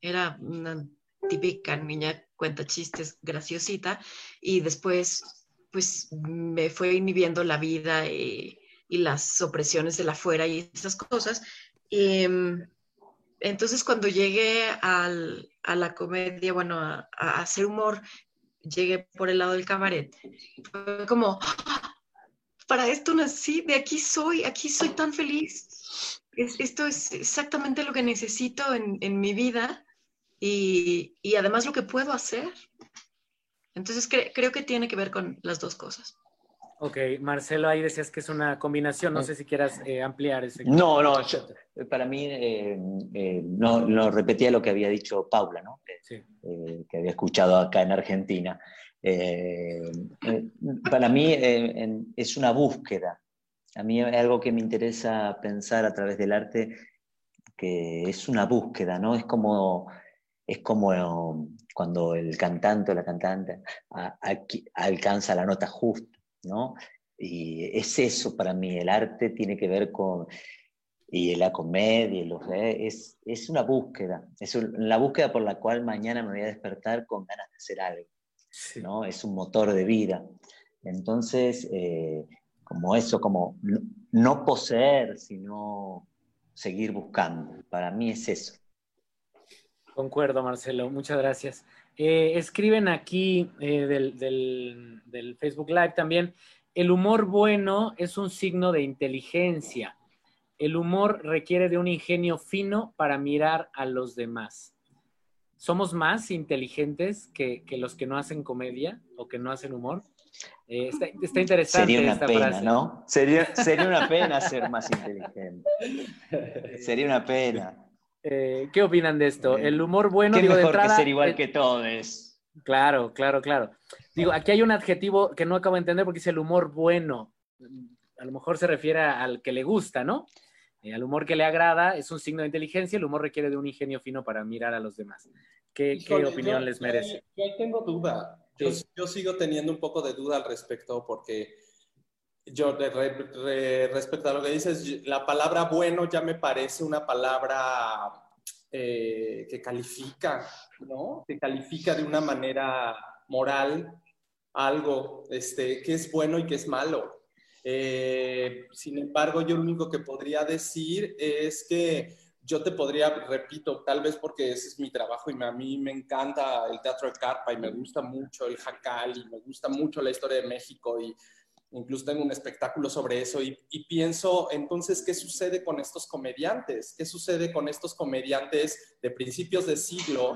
era una típica niña cuenta chistes graciosita y después pues me fue inhibiendo la vida y, las opresiones de la fuera y esas cosas. Em, entonces cuando llegué al, a la comedia, bueno, a, hacer humor, llegué por el lado del cabaret. Fue como, para esto nací, de aquí soy, aquí soy tan feliz. esto es exactamente lo que necesito en, en mi vida y, y, además lo que puedo hacer. Entonces creo que tiene que ver con las dos cosas. Ok, Marcelo, ahí decías que es una combinación, no sé si quieras eh, ampliar ese. No, no, para mí eh, eh, no, no, repetía lo que había dicho Paula, ¿no? Sí. que había escuchado acá en Argentina. Eh, eh, para mí eh, es una búsqueda. A mí es algo que me interesa pensar a través del arte, que es una búsqueda, ¿no? Es como, es como cuando el cantante o la cantante alcanza la nota justa, ¿no? Y es eso para mí, el arte tiene que ver con, y la comedia, es, es una búsqueda, es la búsqueda por la cual mañana me voy a despertar con ganas de hacer algo. ¿no? Es un motor de vida. Entonces, eh, como eso, como no, poseer, sino seguir buscando. Para mí es eso. Concuerdo, Marcelo. Muchas gracias. Eh, escriben aquí eh, del, del, Facebook Live también, el humor bueno es un signo de inteligencia. El humor requiere de un ingenio fino para mirar a los demás somos más inteligentes que, los que no hacen comedia o que no hacen humor. Eh, está, interesante sería una esta pena, frase. ¿no? Sería, sería una pena ser más inteligente. Sería una pena. Eh, ¿Qué opinan de esto? El humor bueno, ¿Qué digo, mejor que ser igual que todos. Claro, claro, claro. Digo, aquí hay un adjetivo que no acabo de entender porque dice el humor bueno. A lo mejor se refiere al que le gusta, ¿no? Eh, al humor que le agrada es un signo de inteligencia, el humor requiere de un ingenio fino para mirar a los demás. ¿Qué, opinión les merece? Yo, tengo duda. Yo, sigo teniendo un poco de duda al respecto porque yo, respecto a lo que dices, la palabra bueno ya me parece una palabra eh, que califica, ¿no? Que califica de una manera moral algo este, que es bueno y que es malo. Eh, sin embargo, yo lo único que podría decir es que yo te podría, repito, tal vez porque ese es mi trabajo y a mí me encanta el teatro de carpa y me gusta mucho el jacal y me gusta mucho la historia de México y incluso tengo un espectáculo sobre eso y, pienso entonces qué sucede con estos comediantes, qué sucede con estos comediantes de principios de siglo,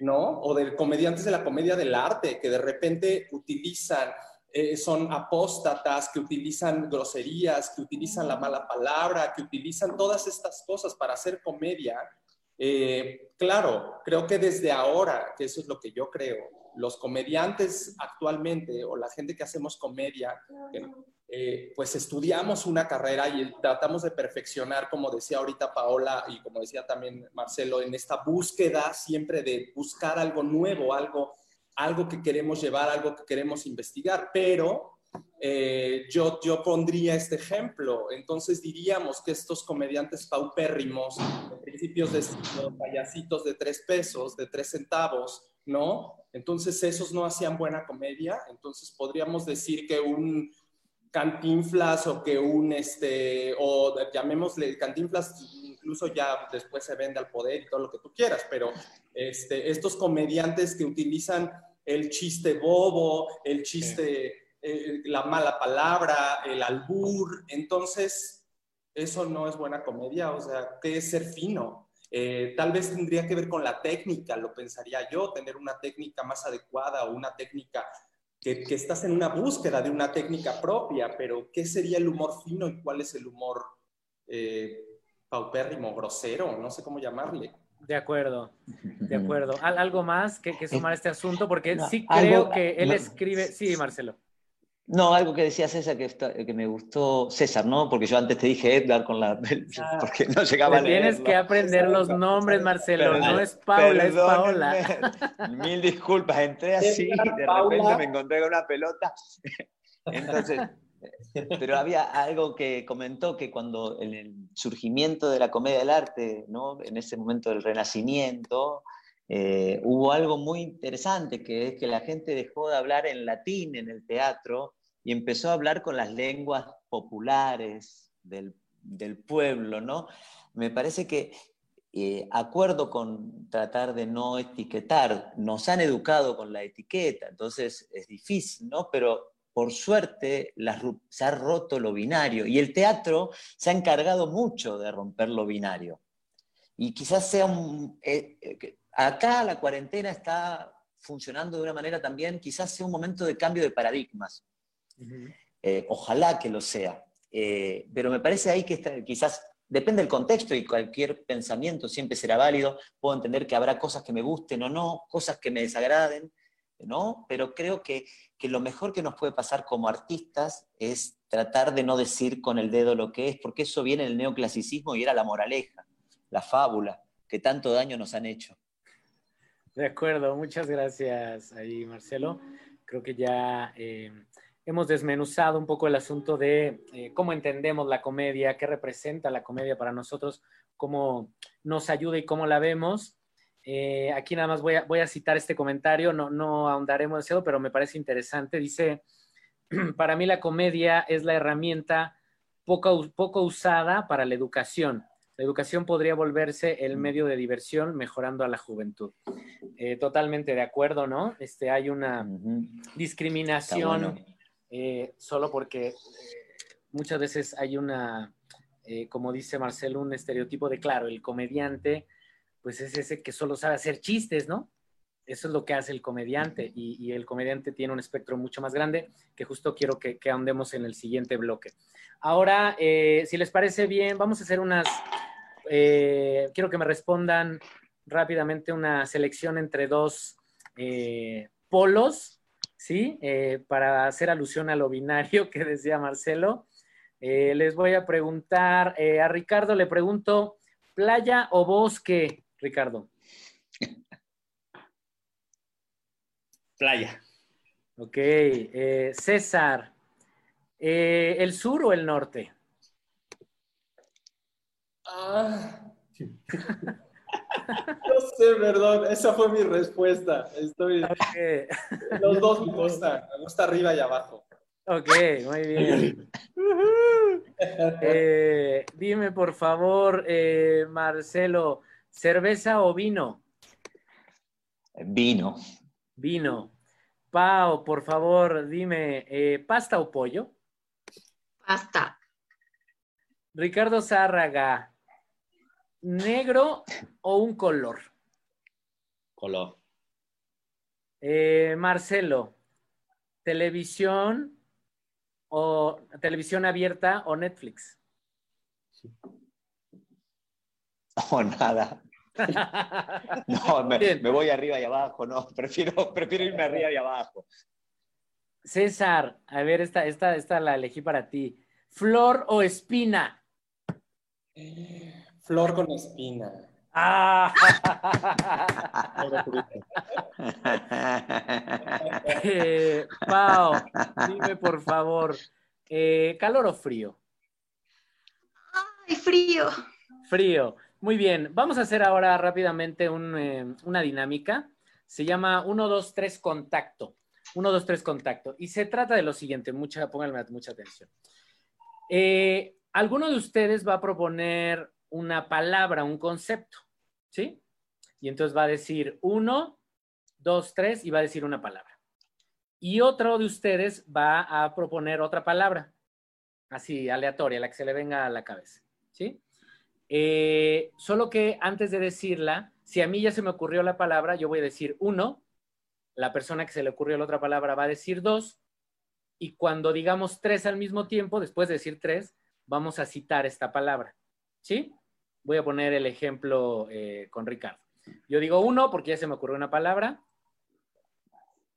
¿no? O de comediantes de la comedia del arte que de repente utilizan eh, son apóstatas, que utilizan groserías, que utilizan la mala palabra, que utilizan todas estas cosas para hacer comedia. Eh, claro, creo que desde ahora, que eso es lo que yo creo, los comediantes actualmente o la gente que hacemos comedia, eh, pues estudiamos una carrera y tratamos de perfeccionar, como decía ahorita Paola y como decía también Marcelo, en esta búsqueda siempre de buscar algo nuevo, algo algo que queremos llevar, algo que queremos investigar, pero eh, yo, yo pondría este ejemplo. Entonces diríamos que estos comediantes paupérrimos, de principios de siglo, payasitos de tres pesos, de tres centavos, ¿no? Entonces esos no hacían buena comedia. Entonces podríamos decir que un cantinflas o que un, este, o llamémosle cantinflas, incluso ya después se vende al poder y todo lo que tú quieras, pero este, estos comediantes que utilizan el chiste bobo, el chiste, eh, la mala palabra, el albur. Entonces, eso no es buena comedia, o sea, ¿qué es ser fino? Eh, tal vez tendría que ver con la técnica, lo pensaría yo, tener una técnica más adecuada o una técnica que, estás en una búsqueda de una técnica propia, pero ¿qué sería el humor fino y cuál es el humor eh, paupérrimo, grosero? No sé cómo llamarle. De acuerdo, de acuerdo. ¿Algo más que, sumar a este asunto? Porque sí creo que él escribe. Sí, Marcelo. No, algo que decía César que, que, me gustó, César, ¿no? Porque yo antes te dije Edgar con la... porque no llegaba a Tienes que aprender los nombres, Marcelo, no es Paula, es Paola. Mil disculpas, entré así, de repente me encontré con una pelota. Entonces, pero había algo que comentó que cuando en el surgimiento de la comedia del arte, ¿no? En ese momento del renacimiento, eh, hubo algo muy interesante, que es que la gente dejó de hablar en latín en el teatro y empezó a hablar con las lenguas populares del, pueblo, ¿no? Me parece que, eh, acuerdo con tratar de no etiquetar, nos han educado con la etiqueta, entonces es difícil, ¿no? Pero por suerte se ha roto lo binario y el teatro se ha encargado mucho de romper lo binario. Y quizás sea un... Eh, eh, acá la cuarentena está funcionando de una manera también, quizás sea un momento de cambio de paradigmas. Eh, ojalá que lo sea. Eh, pero me parece ahí que quizás depende del contexto y cualquier pensamiento siempre será válido. Puedo entender que habrá cosas que me gusten o no, cosas que me desagraden, ¿no? Pero creo que, que lo mejor que nos puede pasar como artistas es tratar de no decir con el dedo lo que es, porque eso viene del neoclasicismo y era la moraleja, la fábula, que tanto daño nos han hecho. De acuerdo, muchas gracias ahí, Marcelo. Creo que ya eh, hemos desmenuzado un poco el asunto de eh, cómo entendemos la comedia, qué representa la comedia para nosotros, cómo nos ayuda y cómo la vemos. Eh, aquí nada más voy a, voy a, citar este comentario, no, no ahondaremos demasiado, pero me parece interesante. Dice, para mí la comedia es la herramienta poco, poco usada para la educación. La educación podría volverse el medio de diversión mejorando a la juventud. Eh, totalmente de acuerdo, ¿no? Este, hay una discriminación eh, solo porque eh, muchas veces hay una, eh, como dice Marcelo, un estereotipo de, claro, el comediante, pues es ese que solo sabe hacer chistes, ¿no? Eso es lo que hace el comediante y, el comediante tiene un espectro mucho más grande que justo quiero que, que ahondemos en el siguiente bloque. Ahora, si les parece bien, vamos a hacer unas, quiero que me respondan rápidamente una selección entre dos polos ¿sí? Eh, para hacer alusión a lo binario que decía Marcelo, eh, les voy a preguntar, eh, a Ricardo le pregunto, ¿playa o bosque, Ricardo? Playa. Ok, César, ¿el sur o el norte? Ah. No sé, perdón, esa fue mi respuesta. Estoy. Los dos me gustan, me gusta arriba y abajo. Ok, muy bien. Eh, dime, por favor, eh, Marcelo, ¿cerveza o vino? Vino. Vino. Pau, por favor, dime, eh, ¿pasta o pollo? Pasta. Ricardo Zárraga, negro o un color? Color. Eh, Marcelo, televisión o televisión abierta o Netflix. O nada. no, me, voy arriba y abajo, no, prefiero, prefiero irme arriba y abajo. César, a ver, esta, esta, esta la elegí para ti. ¿Flor o espina? Flor con espina. Ah. eh, Pau, dime por favor, eh, ¿calor o frío? Ay, frío. Frío. Muy bien, vamos a hacer ahora rápidamente eh, una dinámica. Se llama 1, 2, 3 contacto. 1, 2, 3 contacto. Y se trata de lo siguiente, mucha, pónganme mucha atención. Eh, alguno de ustedes va a proponer una palabra, un concepto, ¿sí? Y entonces va a decir uno, dos, tres y va a decir una palabra. Y otro de ustedes va a proponer otra palabra, así aleatoria, la que se le venga a la cabeza, ¿sí? Eh, solo que antes de decirla, si a mí ya se me ocurrió la palabra, yo voy a decir uno, la persona que se le ocurrió la otra palabra va a decir dos, y cuando digamos tres al mismo tiempo, después de decir tres, vamos a citar esta palabra. ¿Sí? Voy a poner el ejemplo eh, con Ricardo. Yo digo uno porque ya se me ocurrió una palabra.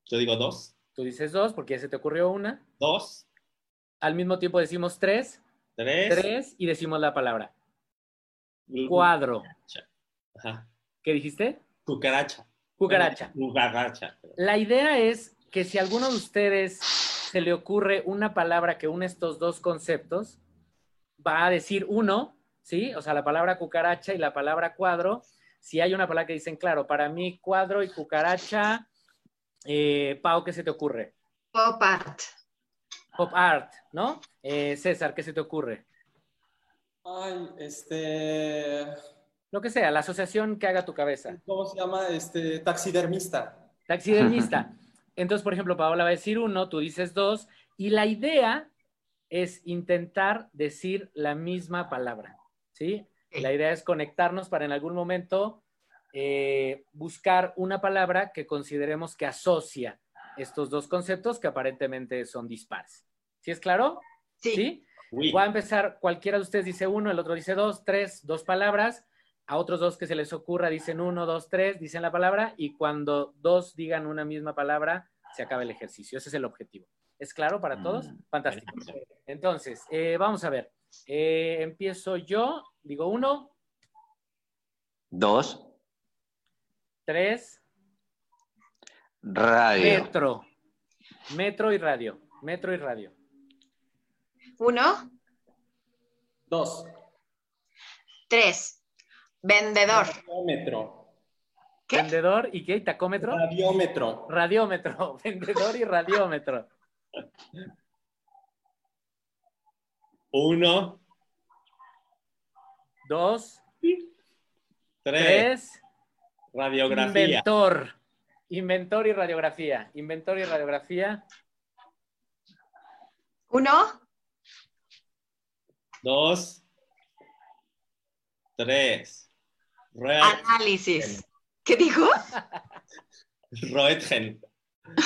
Yo digo dos. Tú dices dos porque ya se te ocurrió una. Dos. Al mismo tiempo decimos tres. Tres. Tres y decimos la palabra. Cuadro. Ajá. ¿Qué dijiste? Cucaracha. Cucaracha. Cucaracha. La idea es que si a alguno de ustedes se le ocurre una palabra que une estos dos conceptos, va a decir uno, ¿sí? O sea, la palabra cucaracha y la palabra cuadro. Si hay una palabra que dicen, claro, para mí cuadro y cucaracha, eh, Pau, ¿qué se te ocurre? Pop art. Pop art, ¿no? Eh, César, ¿qué se te ocurre? Ay, este. Lo que sea, la asociación que haga tu cabeza. ¿Cómo se llama? Este, taxidermista. Taxidermista. Entonces, por ejemplo, Paola va a decir uno, tú dices dos, y la idea es intentar decir la misma palabra, ¿sí? La idea es conectarnos para en algún momento eh, buscar una palabra que consideremos que asocia estos dos conceptos que aparentemente son dispares. ¿Sí es claro? Sí. ¿Sí? Va a empezar, cualquiera de ustedes dice uno, el otro dice dos, tres, dos palabras. A otros dos que se les ocurra dicen uno, dos, tres, dicen la palabra y cuando dos digan una misma palabra, se acaba el ejercicio. Ese es el objetivo. ¿Es claro para todos? Mm. Fantástico. Entonces, eh, vamos a ver. Eh, empiezo yo, digo uno, Dos. tres, Radio. metro. Metro y radio. Metro y radio. Uno, Dos. tres. Vendedor. Radiómetro. ¿Qué? Vendedor y qué? ¿Tacómetro? Radiómetro. Radiómetro. Vendedor y radiómetro. Uno, Dos, tres. tres. Radiografía. Inventor. Inventor y radiografía. Inventor y radiografía. Uno, Dos, tres. Análisis. ¿Qué dijo? Roentgen.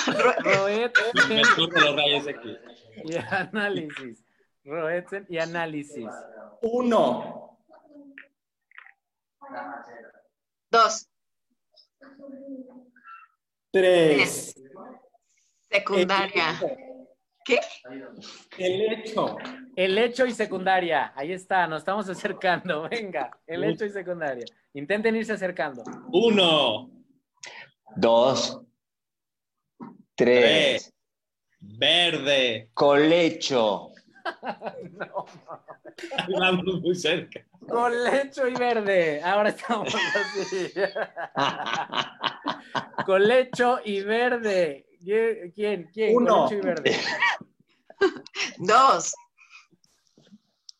Ro- Roetgen Inventor de los rayos X. y análisis. Roetgen y análisis. Uno. Dos, Tres. secundaria. ¿Qué? El hecho. El hecho y secundaria. Ahí está, nos estamos acercando. Venga, el hecho y secundaria. Intenten irse acercando. Uno, Dos. Tres. tres. Verde. Colecho. Ahí Vamos muy cerca. Colecho y verde. Ahora estamos así. Colecho y verde. ¿Quién? ¿Quién? Uno. Colecho y verde. Dos,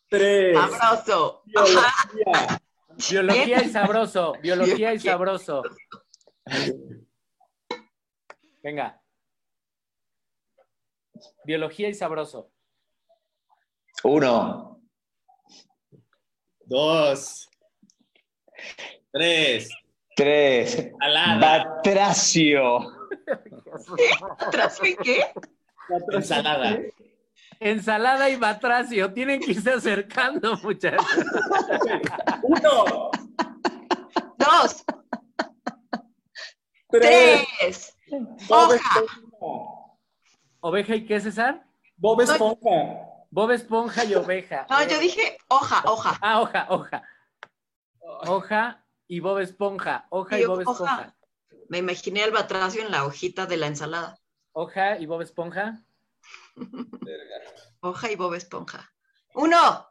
Tres. sabroso. Biología y sabroso. Biología y sabroso. Venga. Biología y sabroso. Uno. Dos. Tres. Tres. Salada. Batracio. ¿Tras fin qué? Ensalada. Ensalada y batracio. Tienen que irse acercando, muchachos. Uno. Dos, Tres. tres. Esponja. ¿Oveja y qué, César? Bob Esponja. Bob Esponja y oveja. No, yo dije hoja, hoja. Ah, hoja, hoja. Hoja y Bob Esponja. Hoja y Bob Esponja. hoja. Me imaginé al batracio en la hojita de la ensalada. Hoja y Bob Esponja. Hoja y Bob Esponja. Uno,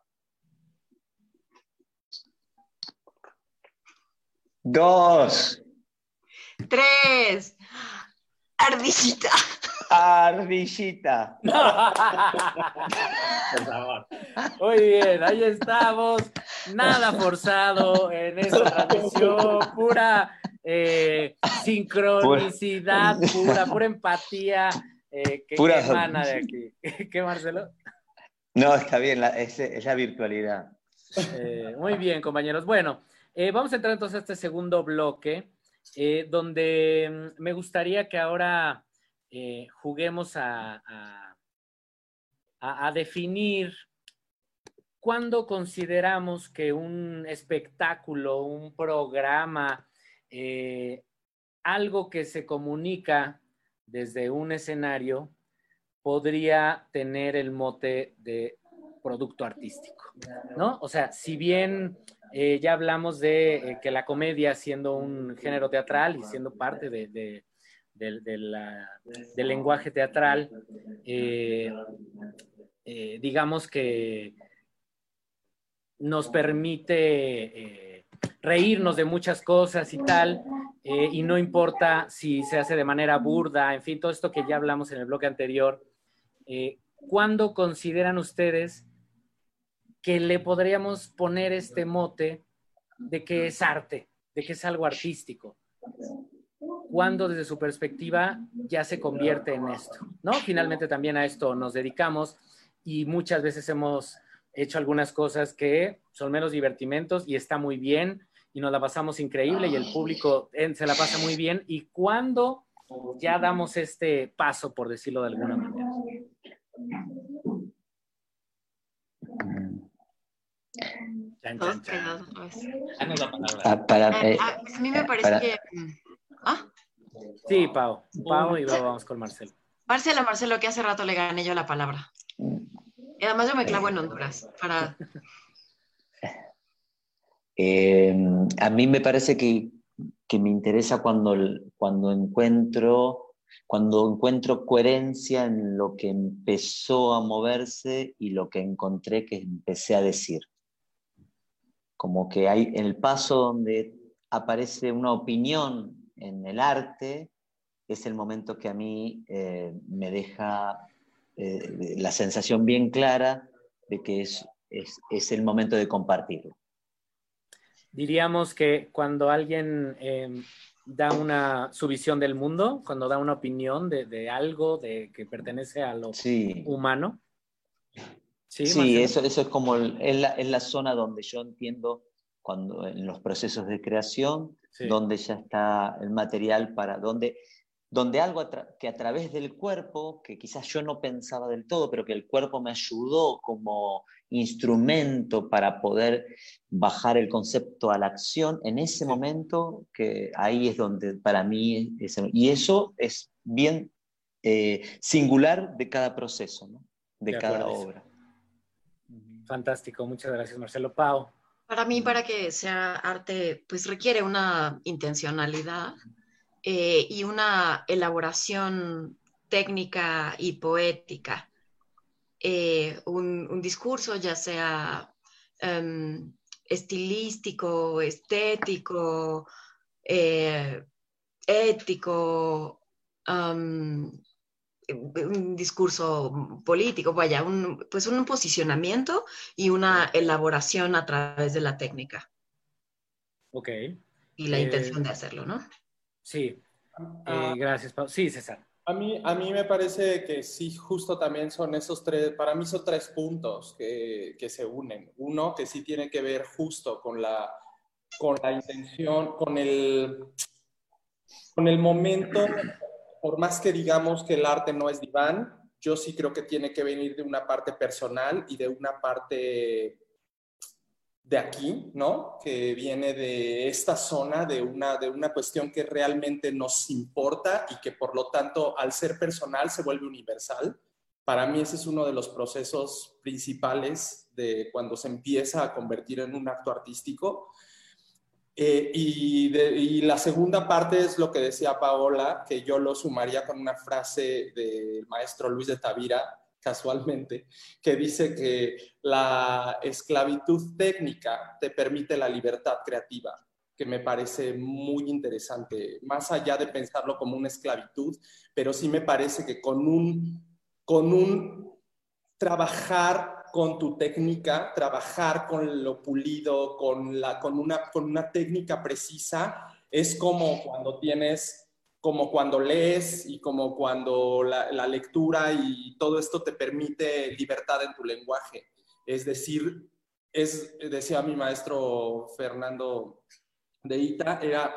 Dos. tres. Ardillita. Ardillita. Por favor. Muy bien, ahí estamos. Nada forzado en esta transmisión, pura eh, sincronicidad, pura, pura empatía eh, que, Pura- emana de aquí. ¿Qué, Marcelo? No, está bien, la- es, es la virtualidad. Eh, muy bien, compañeros. Bueno, eh, vamos a entrar entonces a este segundo bloque, donde mm, me gustaría que ahora juguemos a, a, definir cuándo consideramos que un espectáculo, un programa, algo que se comunica desde un escenario, podría tener el mote de producto artístico, ¿no? O sea, si bien eh, ya hablamos de eh, que la comedia siendo un género teatral y siendo parte de, del lenguaje teatral, eh, digamos que nos permite reírnos de muchas cosas y tal, y no importa si se hace de manera burda, en fin, todo esto que ya hablamos en el bloque anterior, ¿cuándo consideran ustedes que le podríamos poner este mote de que es arte, de que es algo artístico, cuando desde su perspectiva ya se convierte en esto, ¿no? Finalmente también a esto nos dedicamos y muchas veces hemos hecho algunas cosas que son menos divertimentos y está muy bien y nos la pasamos increíble y el público se la pasa muy bien y cuando ya damos este paso, por decirlo de alguna manera. a, mí me parece que. Mm, ¿Ah? Sí, Pau. Pau y luego vamos con Marcelo. Marcelo, Marcelo, que hace rato le gané yo la palabra. Y además yo me clavo en Honduras para. Em, a mí me parece que, que me interesa cuando, cuando encuentro cuando encuentro coherencia en lo que empezó a moverse y lo que encontré que empecé a decir como que hay en el paso donde aparece una opinión en el arte, es el momento que a mí eh, me deja eh, la sensación bien clara de que es, es, el momento de compartirlo. Diríamos que cuando alguien em, da una, su visión del mundo, cuando da una opinión de, algo de, que pertenece a lo humano, Sí, eso, eso es como es, la, la, zona donde yo entiendo cuando en los procesos de creación, donde ya está el material para, donde, donde algo que a través del cuerpo, que quizás yo no pensaba del todo, pero que el cuerpo me ayudó como instrumento para poder bajar el concepto a la acción, en ese momento, que ahí es donde para mí, es, y eso es bien eh, singular de cada proceso, ¿no? de cada obra. Fantástico, muchas gracias Marcelo. Pau. Para mí, para que sea arte, pues requiere una intencionalidad eh, y una elaboración técnica y poética. Eh, un, discurso, ya sea em, estilístico, estético, eh, ético, un discurso político, vaya, un, pues un posicionamiento y una elaboración a través de la técnica. Ok. Y la intención de hacerlo, ¿no? Sí. Ah. Eh, gracias, Pau. Sí, César. A mí, a mí me parece que sí, justo también son esos tres, para mí son tres puntos que, que se unen. Uno, que sí tiene que ver justo con la, con la intención, con el, con el momento por más que digamos que el arte no es diván, yo sí creo que tiene que venir de una parte personal y de una parte de aquí, ¿no? Que viene de esta zona, de una, de una cuestión que realmente nos importa y que por lo tanto al ser personal se vuelve universal. Para mí ese es uno de los procesos principales de cuando se empieza a convertir en un acto artístico eh, y, la segunda parte es lo que decía Paola, que yo lo sumaría con una frase del maestro Luis de Tavira, casualmente, que dice que la esclavitud técnica te permite la libertad creativa, que me parece muy interesante, más allá de pensarlo como una esclavitud, pero sí me parece que con un, con un trabajar con tu técnica, trabajar con lo pulido, con, la, con, una, con una técnica precisa, es como cuando tienes, como cuando lees y como cuando la, la lectura y todo esto te permite libertad en tu lenguaje. Es decir, es, decía mi maestro Fernando de Ita, era,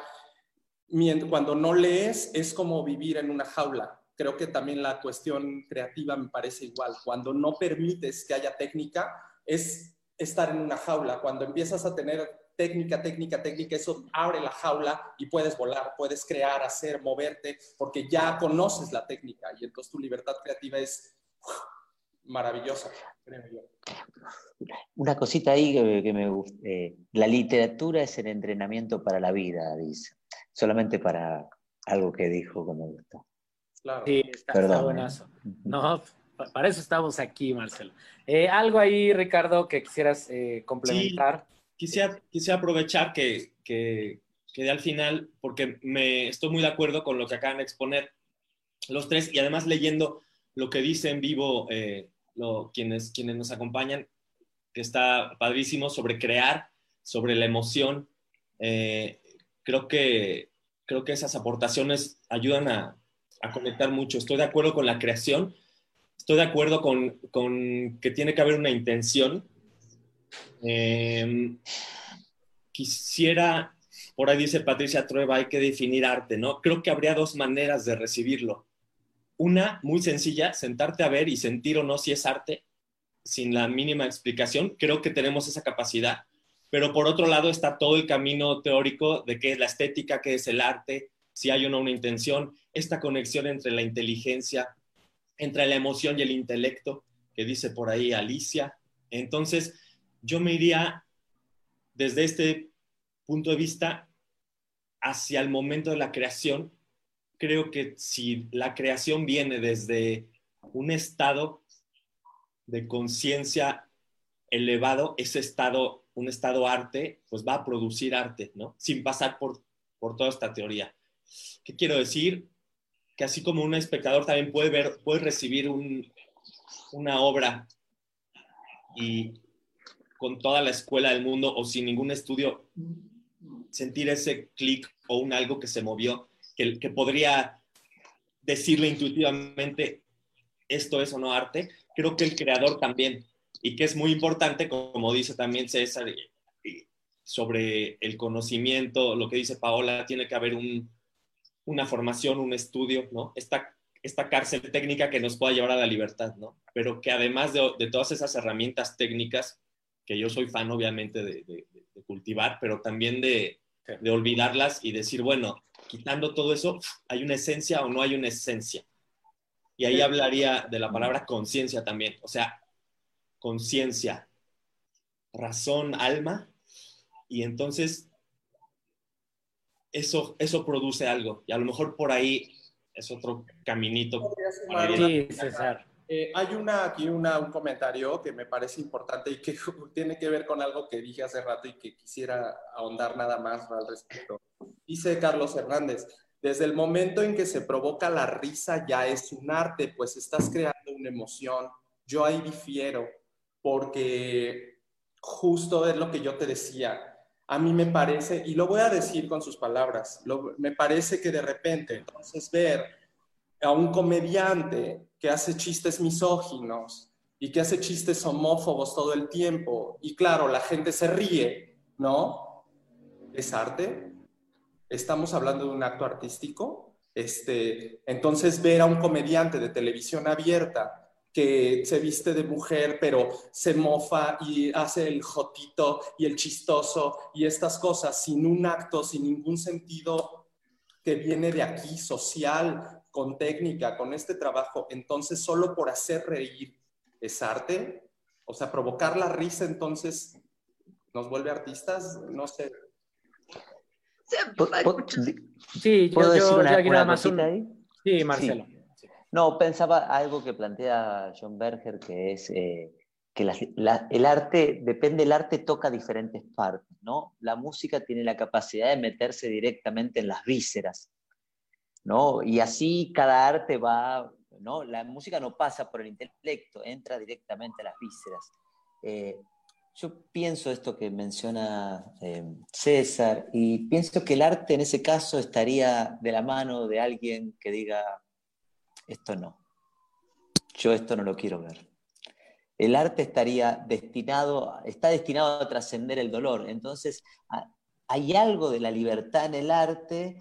cuando no lees es como vivir en una jaula. Creo que también la cuestión creativa me parece igual. Cuando no permites que haya técnica, es estar en una jaula. Cuando empiezas a tener técnica, técnica, técnica, eso abre la jaula y puedes volar, puedes crear, hacer, moverte, porque ya conoces la técnica y entonces tu libertad creativa es maravillosa, Una cosita ahí que, me gusta. Eh, la literatura es el entrenamiento para la vida, dice. Solamente para algo que dijo que me gustó. Claro. Sí, está, ¿eh? buenazo. No, para eso estamos aquí, Marcelo. Eh, algo ahí, Ricardo, que quisieras complementar. quisiera, quisiera aprovechar que, que, que al final, porque me estoy muy de acuerdo con lo que acaban de exponer los tres y además leyendo lo que dice en vivo eh, quienes, quienes nos acompañan, que está padrísimo sobre crear, sobre la emoción. Eh, creo, que, creo que esas aportaciones ayudan a, conectar mucho. Estoy de acuerdo con la creación, estoy de acuerdo con, que tiene que haber una intención. Em, quisiera, por ahí dice Patricia Trueba, hay que definir arte, ¿no? Creo que habría dos maneras de recibirlo. Una muy sencilla, sentarte a ver y sentir o no si es arte, sin la mínima explicación. Creo que tenemos esa capacidad. Pero por otro lado está todo el camino teórico de qué es la estética, qué es el arte, si hay una intención, esta conexión entre la inteligencia, entre la emoción y el intelecto, que dice por ahí Alicia. Entonces, yo me iría desde este punto de vista hacia el momento de la creación creo que si la creación viene desde un estado de conciencia elevado, ese estado, un estado arte, pues va a producir arte, ¿no? Sin pasar por, por toda esta teoría. ¿Qué quiero decir? Que así como un espectador también puede ver, puede recibir una obra y con toda la escuela del mundo o sin ningún estudio sentir ese clic o un algo que se movió que, podría decirle intuitivamente esto es o no arte, creo que el creador también, y que es muy importante, como dice también César, sobre el conocimiento, lo que dice Paola, tiene que haber una formación, un estudio, ¿no? Esta, esta cárcel técnica que nos pueda llevar a la libertad, ¿no? Pero que además de, todas esas herramientas técnicas, que yo soy fan obviamente de, cultivar, pero también de, de olvidarlas y decir, bueno, quitando todo eso, ¿hay una esencia o no hay una esencia? Y ahí hablaría de la palabra conciencia también, o sea, conciencia, razón, alma, y entonces eso, eso produce algo, y a lo mejor por ahí es otro caminito. Sí, César. Eh, hay una, aquí una, un comentario que me parece importante y que tiene que ver con algo que dije hace rato y que quisiera ahondar nada más al respecto. Dice Carlos Hernández, desde el momento en que se provoca la risa ya es un arte, pues estás creando una emoción. Yo ahí difiero porque justo es lo que yo te decía. A mí me parece, y lo voy a decir con sus palabras, me parece que de repente entonces ver a un comediante que hace chistes misóginos y que hace chistes homófobos todo el tiempo, y claro, la gente se ríe, ¿no? ¿Es arte? ¿Estamos hablando de un acto artístico? Este, entonces ver a un comediante de televisión abierta que se viste de mujer, pero se mofa y hace el jotito y el chistoso y estas cosas sin un acto, sin ningún sentido que viene de aquí, social, con técnica, con este trabajo, entonces solo por hacer reír es arte, o sea, provocar la risa entonces nos vuelve artistas, no sé. Sí, yo, decir una, más ahí? Sí, Marcelo. No, pensaba algo que plantea John Berger, que es eh, que el arte, depende del arte, toca diferentes partes, ¿no? La música tiene la capacidad de meterse directamente en las vísceras, ¿no? Y así cada arte va, ¿no? La música no pasa por el intelecto, entra directamente a las vísceras. Eh, yo pienso esto que menciona eh, César y pienso que el arte en ese caso estaría de la mano de alguien que diga, esto no, yo esto no lo quiero ver. el arte estaría destinado, está destinado a trascender el dolor. Entonces, hay algo de la libertad en el arte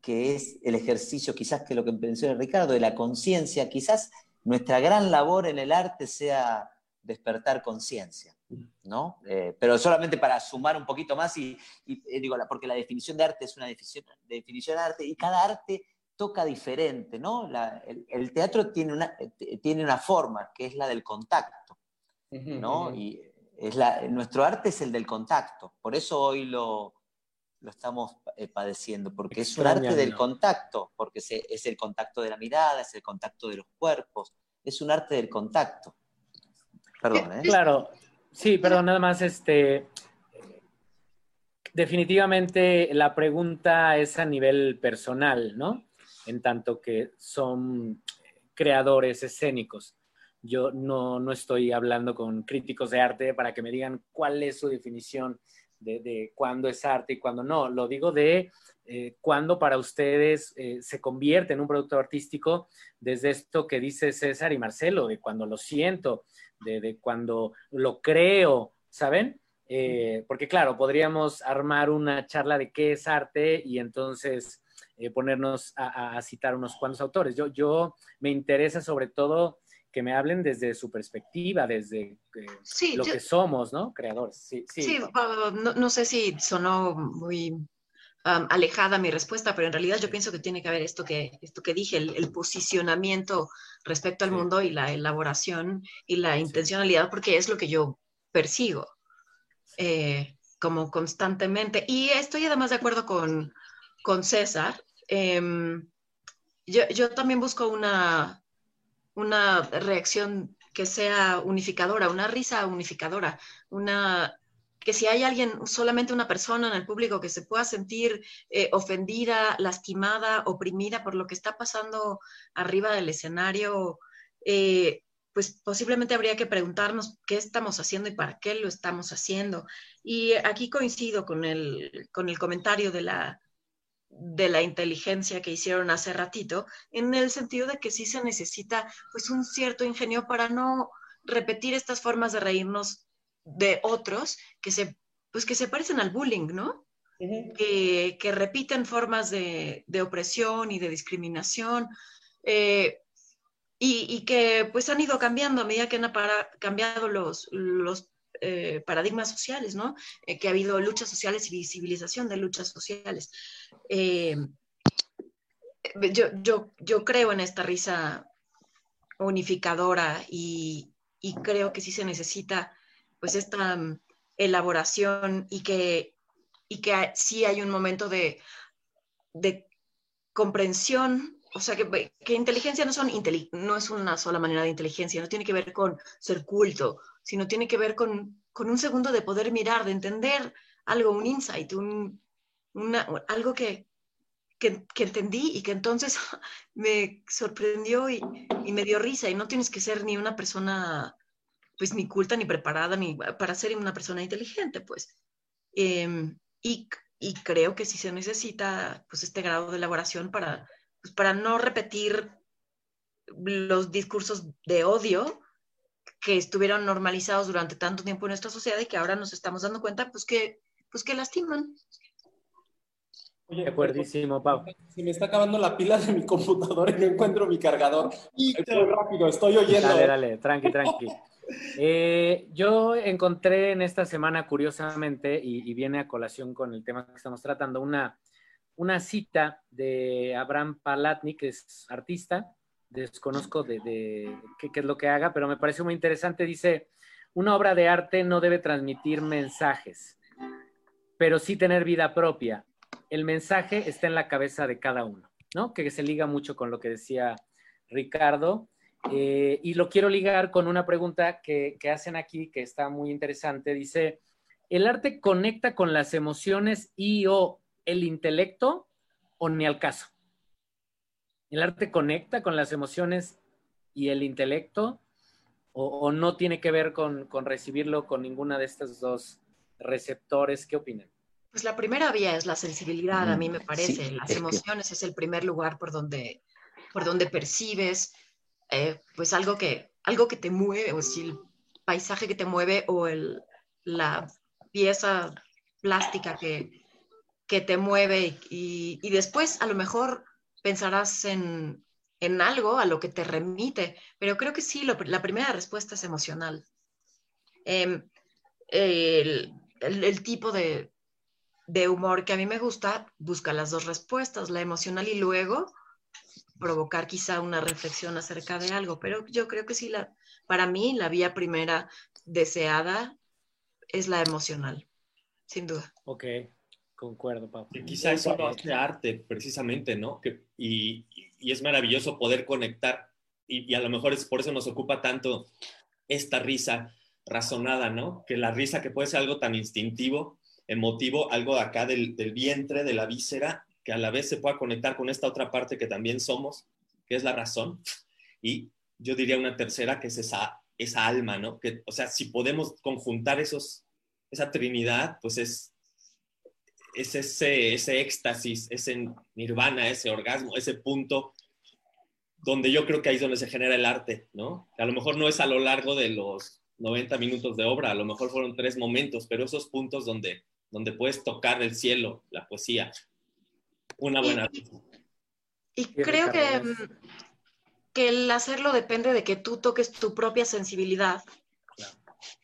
que es el ejercicio, quizás que lo que mencionó Ricardo, de la conciencia. Quizás nuestra gran labor en el arte sea despertar conciencia, ¿no? Eh, pero solamente para sumar un poquito más, y, eh, digo, porque la definición de arte es una definición, definición de arte, y cada arte toca diferente, ¿no? el, teatro tiene una, tiene una forma, que es la del contacto, ¿no? Y es la, nuestro arte es el del contacto, por eso hoy lo, lo estamos eh, padeciendo, porque es un arte del contacto, porque es el contacto de la mirada, es el contacto de los cuerpos, es un arte del contacto. Perdón, ¿eh? Claro, sí, perdón, nada más, este, definitivamente la pregunta es a nivel personal, ¿no? En tanto que son creadores escénicos. Yo no, no estoy hablando con críticos de arte para que me digan cuál es su definición de, cuándo es arte y cuándo no. Lo digo de eh, cuándo para ustedes eh, se convierte en un producto artístico desde esto que dice César y Marcelo, de cuando lo siento, de, cuando lo creo, ¿saben? Eh, porque claro, podríamos armar una charla de qué es arte y entonces ponernos a, citar unos cuantos autores. Yo, yo me interesa sobre todo que me hablen desde su perspectiva, desde eh, lo que somos, ¿no? Creadores. Sí, sí. no, sé si sonó muy alejada mi respuesta, pero en realidad yo pienso que tiene que haber esto que, esto que dije, el, posicionamiento respecto al mundo y la elaboración y la intencionalidad, porque es lo que yo persigo eh, como constantemente. Y estoy además de acuerdo con, con César. Em, yo, también busco una una reacción que sea unificadora, una risa unificadora, una que si hay alguien, solamente una persona en el público que se pueda sentir eh, ofendida, lastimada, oprimida por lo que está pasando arriba del escenario, eh, pues posiblemente habría que preguntarnos qué estamos haciendo y para qué lo estamos haciendo. Y aquí coincido con el, con el comentario de la, de la inteligencia que hicieron hace ratito, en el sentido de que sí se necesita pues un cierto ingenio para no repetir estas formas de reírnos de otros que se, pues que se parecen al bullying, ¿no? que, repiten formas de, opresión y de discriminación eh, y, que pues han ido cambiando a medida que han cambiado los, los eh, paradigmas sociales, ¿no? Eh, que ha habido luchas sociales y visibilización de luchas sociales. Eh, yo, yo, yo, creo en esta risa unificadora y, y, creo que sí se necesita pues esta mm, elaboración y que, y que sí hay un momento de, de comprensión o sea, que, que inteligencia no, son no es una sola manera de inteligencia, no tiene que ver con ser culto, sino tiene que ver con, con un segundo de poder mirar, de entender algo, un insight, un, algo que, que, entendí y que entonces me sorprendió y, y, me dio risa. Y no tienes que ser ni una persona, pues ni culta, ni preparada, ni para ser una persona inteligente, pues. Em, y, y, creo que sí se necesita, pues, este grado de elaboración para pues, para no repetir los discursos de odio que estuvieron normalizados durante tanto tiempo en nuestra sociedad y que ahora nos estamos dando cuenta pues que, pues que lastiman. Oye, de acuerdísimo, Pau. Se me está acabando la pila de mi computadora y no encuentro mi cargador. Estoy rápido, estoy oyendo. Dale, dale, tranqui, tranqui. Eh, yo encontré en esta semana, curiosamente, y, viene a colación con el tema que estamos tratando, una, una cita de Abraham Palatnik, que es artista, desconozco de, qué, es lo que haga, pero me parece muy interesante. Dice, una obra de arte no debe transmitir mensajes, pero sí tener vida propia. El mensaje está en la cabeza de cada uno, ¿no? Que se liga mucho con lo que decía Ricardo. Eh, y lo quiero ligar con una pregunta que, que hacen aquí, que está muy interesante. Dice, ¿el arte conecta con las emociones y o el intelecto o ni al caso. El arte conecta con las emociones y el intelecto o, no tiene que ver con, recibirlo con ninguna de estos dos receptores. ¿Qué opinan? Pues la primera vía es la sensibilidad, a mí me parece. Las emociones es el primer lugar por donde, por donde percibes eh, pues algo que, algo que te mueve, o si paisaje que te mueve o el, la pieza plástica que, que te mueve y, y, después a lo mejor pensarás en, en, algo a lo que te remite, pero creo que sí, lo, la primera respuesta es emocional. El, el, el, tipo de, de humor que a mí me gusta busca las dos respuestas, la emocional y luego provocar quizá una reflexión acerca de algo, pero yo creo que sí, la, para mí la vía primera deseada es la emocional, sin duda. Ok, concuerdo, Pablo. Quizá eso lo hace arte, precisamente, ¿no? Que, y, y, es maravilloso poder conectar, y, y, a lo mejor es por eso nos ocupa tanto esta risa razonada, ¿no? Que la risa que puede ser algo tan instintivo, emotivo, algo de acá del, del vientre, de la víscera, que a la vez se pueda conectar con esta otra parte que también somos, que es la razón. Y yo diría una tercera, que es esa, esa alma, ¿no? Que, o sea, si podemos conjuntar esos, esa trinidad, pues es, es ese, ese éxtasis, ese nirvana, ese orgasmo, ese punto donde yo creo que ahí es donde se genera el arte, ¿no? A lo mejor no es a lo largo de los 90 minutos de obra, a lo mejor fueron tres momentos, pero esos puntos donde, donde puedes tocar el cielo, la poesía, una buena. Y, y creo que, que el hacerlo depende de que tú toques tu propia sensibilidad claro.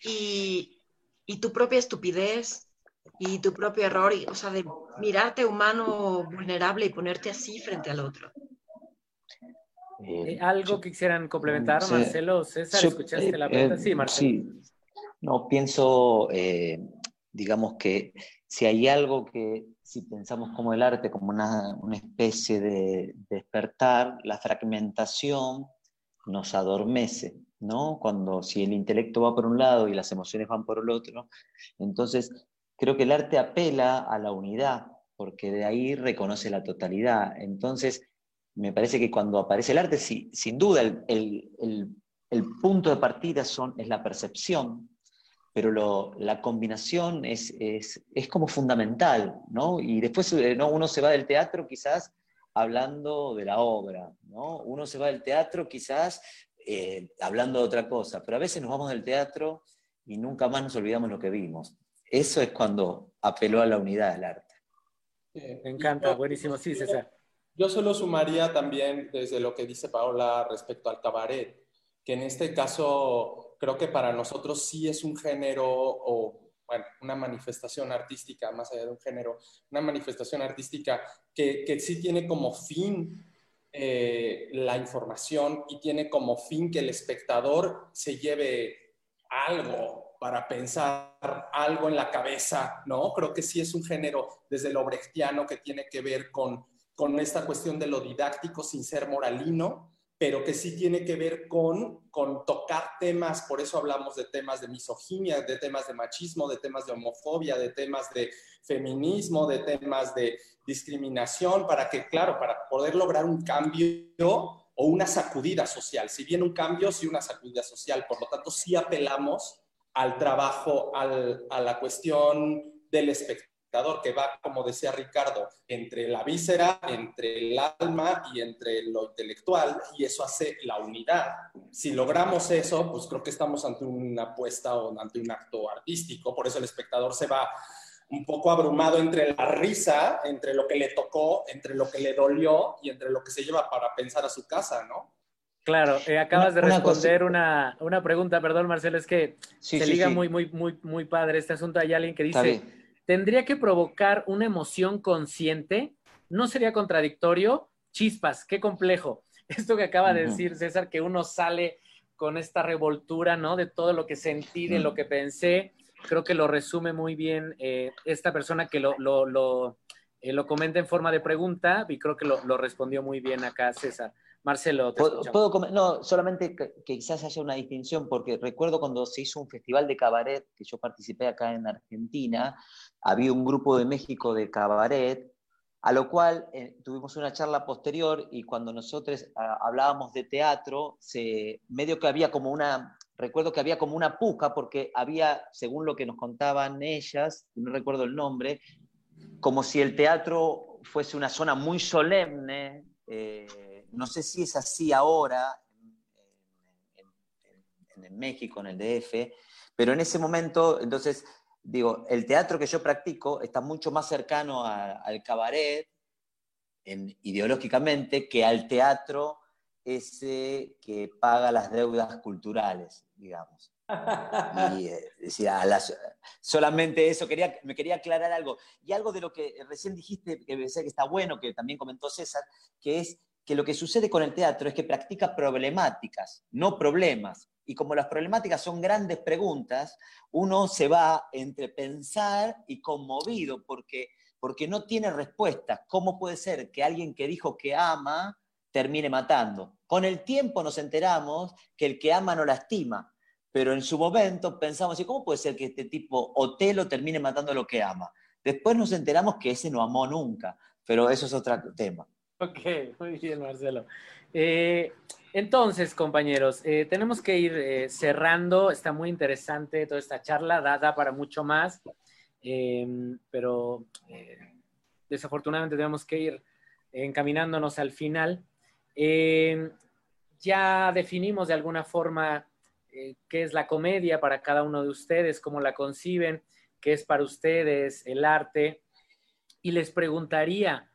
y, y, tu propia estupidez y tu propio error, y, o sea, de mirarte humano vulnerable y ponerte así frente al otro. Eh, ¿Algo que quisieran complementar, sí, Marcelo? César, ¿escuchaste eh, la pregunta? Eh, sí, Marcelo. Sí. No, pienso, digamos que si hay algo que si pensamos como el arte como una, una especie de despertar, la fragmentación nos adormece, ¿no? Cuando si el intelecto va por un lado y las emociones van por el otro, entonces creo que el arte apela a la unidad, porque de ahí reconoce la totalidad. Entonces, me parece que cuando aparece el arte, sin duda, el, punto de partida es la percepción, pero la combinación es, como fundamental, ¿no? Y después eh, ¿no? uno se va del teatro quizás hablando de la obra, ¿no? Uno se va del teatro quizás eh, hablando de otra cosa, pero a veces nos vamos del teatro y nunca más nos olvidamos lo que vimos. Eso es cuando apeló a la unidad del arte. Me encanta, buenísimo, sí, César. Yo solo sumaría también desde lo que dice Paola respecto al cabaret, que en este caso creo que para nosotros sí es un género o, bueno, una manifestación artística, más allá de un género, una manifestación artística que, que sí tiene como fin eh, la información y tiene como fin que el espectador se lleve algo para pensar algo en la cabeza, ¿no? Creo que sí es un género desde lo brechtiano que tiene que ver con, con esta cuestión de lo didáctico sin ser moralino, pero que sí tiene que ver con, con tocar temas, por eso hablamos de temas de misoginia, de temas de machismo, de temas de homofobia, de temas de feminismo, de temas de discriminación, para que, claro, para poder lograr un cambio o una sacudida social. Si bien un cambio, sí una sacudida social. Por lo tanto, sí apelamos al trabajo, al, a la cuestión del espectáculo que va, como decía Ricardo, entre la víscera, entre el alma y entre lo intelectual, y eso hace la unidad. Si logramos eso, pues creo que estamos ante una apuesta o ante un acto artístico, por eso el espectador se va un poco abrumado entre la risa, entre lo que le tocó, entre lo que le dolió y entre lo que se lleva para pensar a su casa, ¿no? Claro, eh, acabas de responder una, una, pregunta, perdón Marcelo, es que sí, se sí, liga sí. muy, muy, muy, muy padre este asunto. Hay alguien que dice, tendría que provocar una emoción consciente, ¿no sería contradictorio? Chispas, qué complejo. Esto que acaba de decir César, que uno sale con esta revoltura, ¿no? De todo lo que sentí, de lo que pensé, creo que lo resume muy bien eh, esta persona que lo, lo, lo, eh, lo, comenta en forma de pregunta y creo que lo, lo respondió muy bien acá César. Marcelo, te ¿Puedo, ¿puedo no, solamente que, que, quizás haya una distinción, porque recuerdo cuando se hizo un festival de cabaret, que yo participé acá en Argentina, había un grupo de México de cabaret, a lo cual eh, tuvimos una charla posterior y cuando nosotros a, hablábamos de teatro, se, medio que había como una, recuerdo que había como una puja, porque había, según lo que nos contaban ellas, no recuerdo el nombre, como si el teatro fuese una zona muy solemne, eh, no sé si es así ahora en, México, en el DF, pero en ese momento, entonces, digo, el teatro que yo practico está mucho más cercano al cabaret ideológicamente que al teatro ese que paga las deudas culturales, digamos. Y, eh, solamente eso, quería, me quería aclarar algo. Y algo de lo que recién dijiste, que pensé que está bueno, que también comentó César, que es que lo que sucede con el teatro es que practica problemáticas, no problemas. Y como las problemáticas son grandes preguntas, uno se va entre pensar y conmovido, porque, porque no tiene respuestas. ¿Cómo puede ser que alguien que dijo que ama termine matando? Con el tiempo nos enteramos que el que ama no lastima, pero en su momento pensamos, ¿y cómo puede ser que este tipo Otelo termine matando a lo que ama? Después nos enteramos que ese no amó nunca, pero eso es otro tema. Ok, muy bien, Marcelo. Eh, entonces, compañeros, eh, tenemos que ir eh, cerrando. Está muy interesante toda esta charla, da, para mucho más, em, pero desafortunadamente tenemos que ir encaminándonos al final. Em, ya definimos de alguna forma qué es la comedia para cada uno de ustedes, cómo la conciben, qué es para ustedes el arte. Y les preguntaría,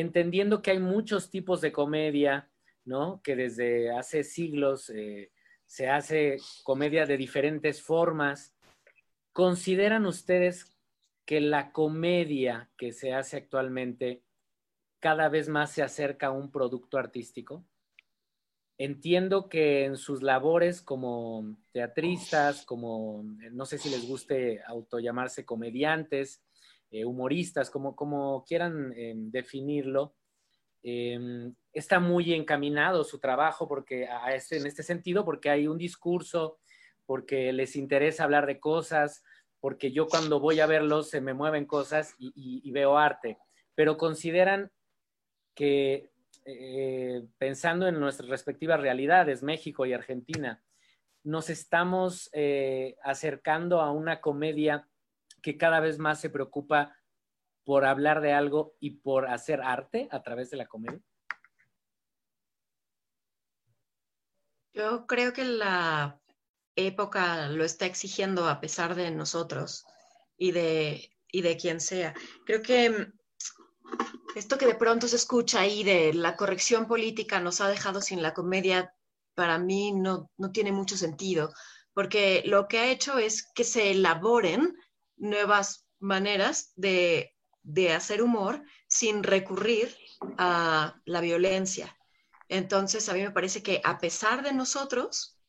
entendiendo que hay muchos tipos de comedia, ¿no? Que desde hace siglos eh, se hace comedia de diferentes formas. ¿Consideran ustedes que la comedia que se hace actualmente cada vez más se acerca a un producto artístico? Entiendo que en sus labores como teatristas, como no sé si les guste autollamarse comediantes, eh, humoristas, como, como quieran em, definirlo, em, está muy encaminado su trabajo porque a este, en este sentido, porque hay un discurso, porque les interesa hablar de cosas, porque yo cuando voy a verlos se me mueven cosas y, veo arte, pero consideran que eh, pensando en nuestras respectivas realidades, México y Argentina, nos estamos eh, acercando a una comedia que cada vez más se preocupa por hablar de algo y por hacer arte a través de la comedia? Yo creo que la época lo está exigiendo a pesar de nosotros y de, y de quien sea. Creo que esto que de pronto se escucha ahí de la corrección política nos ha dejado sin la comedia, para mí no, no tiene mucho sentido, porque lo que ha hecho es que se elaboren nuevas maneras de, hacer humor sin recurrir a la violencia. Entonces, a mí me parece que a pesar de nosotros,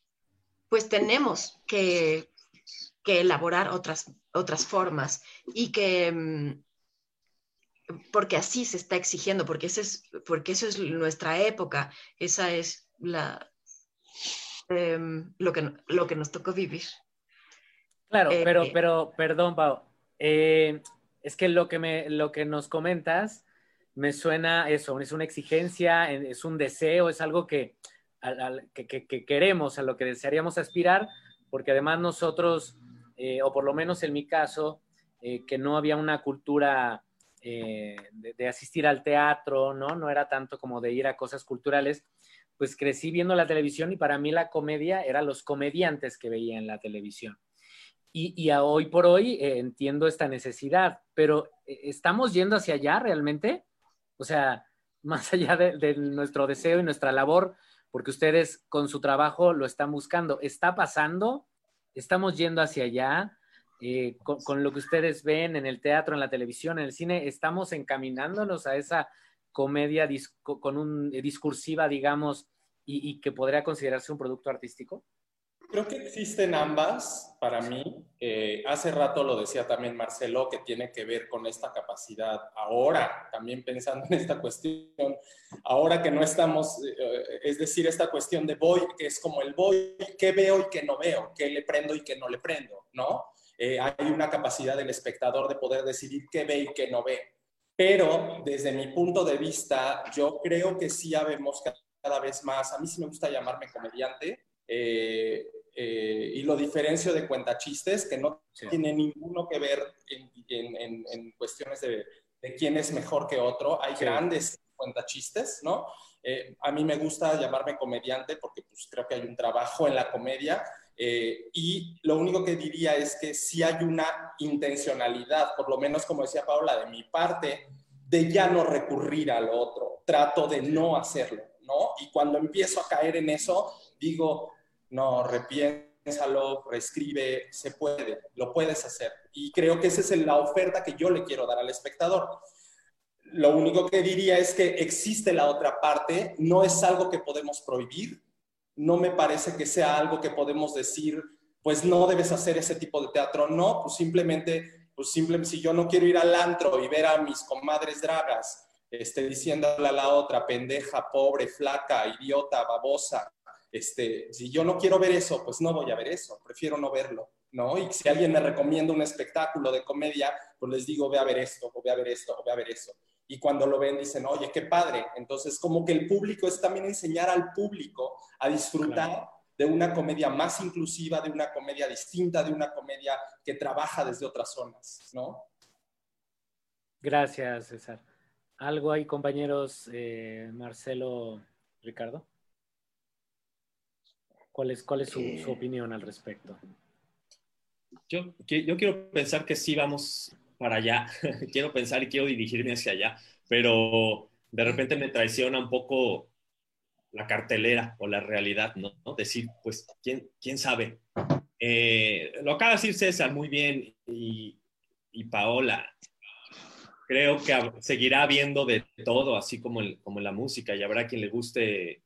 pues tenemos que, elaborar otras, otras formas y que, mm, porque así se está exigiendo, porque, ese es, porque eso es nuestra época, esa es la, em, lo, que, lo que nos tocó vivir. Claro, eh, pero, pero, perdón, Pau. Eh, es que lo que, me, lo que nos comentas me suena eso, es una exigencia, es un deseo, es algo que, que, queremos, a lo que desearíamos aspirar, porque además nosotros, eh, o por lo menos en mi caso, que no había una cultura de, de, asistir al teatro, ¿no? No era tanto como de ir a cosas culturales, pues crecí viendo la televisión y para mí la comedia era los comediantes que veía en la televisión. Y, a hoy por hoy eh, entiendo esta necesidad, pero eh, ¿estamos yendo hacia allá realmente? O sea, más allá de, nuestro deseo y nuestra labor, porque ustedes con su trabajo lo están buscando, ¿está pasando? ¿Estamos yendo hacia allá? Eh, con, lo que ustedes ven en el teatro, en la televisión, en el cine, ¿estamos encaminándonos a esa comedia con un discursiva, digamos, y que podría considerarse un producto artístico? Creo que existen ambas para mí. Eh, hace rato lo decía también Marcelo, que tiene que ver con esta capacidad. Ahora, también pensando en esta cuestión, ahora que no estamos, eh, es decir, esta cuestión de voy, que es como el voy, qué veo y qué no veo, qué le prendo y qué no le prendo, ¿no? Eh, hay una capacidad del espectador de poder decidir qué ve y qué no ve. Pero desde mi punto de vista, yo creo que sí habemos cada vez más, a mí sí me gusta llamarme comediante, eh, eh, y lo diferencio de cuentachistes, que no tiene ninguno que ver en, cuestiones de, quién es mejor que otro. Hay grandes cuentachistes, ¿no? Eh, a mí me gusta llamarme comediante porque pues, creo que hay un trabajo en la comedia Eh, y lo único que diría es que si hay una intencionalidad, por lo menos como decía Paula, de mi parte, de ya no recurrir al otro, trato de no hacerlo, ¿no? Y cuando empiezo a caer en eso, digo, no, repiénsalo, reescribe, se puede, lo puedes hacer. Y creo que esa es la oferta que yo le quiero dar al espectador. Lo único que diría es que existe la otra parte, no es algo que podemos prohibir, no me parece que sea algo que podemos decir, pues no debes hacer ese tipo de teatro, no, pues simplemente, pues simplemente si yo no quiero ir al antro y ver a mis comadres dragas, este, diciéndole a la otra, pendeja, pobre, flaca, idiota, babosa, este, si yo no quiero ver eso, pues no voy a ver eso, prefiero no verlo, ¿no? Y si alguien me recomienda un espectáculo de comedia, pues les digo, ve a ver esto, o ve a ver esto, o ve a ver eso y cuando lo ven dicen, oye, qué padre. Entonces, como que el público es también enseñar al público a disfrutar de una comedia más inclusiva, de una comedia distinta, de una comedia que trabaja desde otras zonas, ¿no? Gracias, César. ¿Algo ahí, compañeros, eh, Marcelo, Ricardo? ¿Cuál es, cuál es su, su opinión al respecto? Yo, yo quiero pensar que sí vamos para allá, quiero pensar y quiero dirigirme hacia allá, pero de repente me traiciona un poco la cartelera o la realidad, ¿no? Decir, pues, ¿quién, quién sabe? Eh, lo acaba de decir César muy bien y, y Paola. Creo que seguirá habiendo de todo, así como, el, como la música, y habrá quien le guste,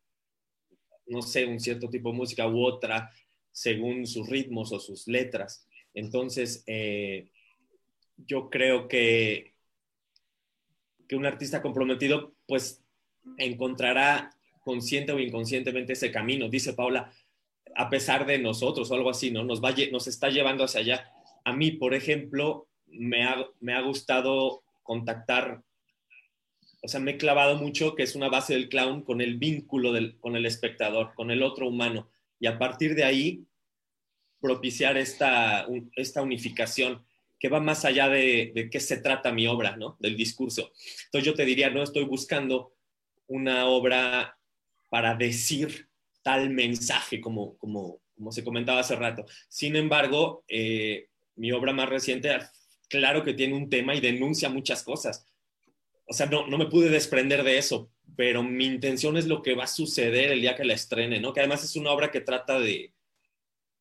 no sé, un cierto tipo de música u otra, según sus ritmos o sus letras. Entonces, eh, yo creo que, que un artista comprometido pues encontrará consciente o inconscientemente ese camino. Dice Paula, a pesar de nosotros o algo así, ¿no? Nos, va, nos está llevando hacia allá. A mí, por ejemplo, me ha, me ha gustado contactar, o sea, me he clavado mucho, que es una base del clown, con el vínculo del, con el espectador, con el otro humano. Y a partir de ahí, propiciar esta, esta unificación que va más allá de, qué se trata mi obra, ¿no? Del discurso. Entonces yo te diría, no estoy buscando una obra para decir tal mensaje como, como, como se comentaba hace rato. Sin embargo, eh, mi obra más reciente, claro que tiene un tema y denuncia muchas cosas. O sea, no, no me pude desprender de eso, pero mi intención es lo que va a suceder el día que la estrene, ¿no? Que además es una obra que trata de,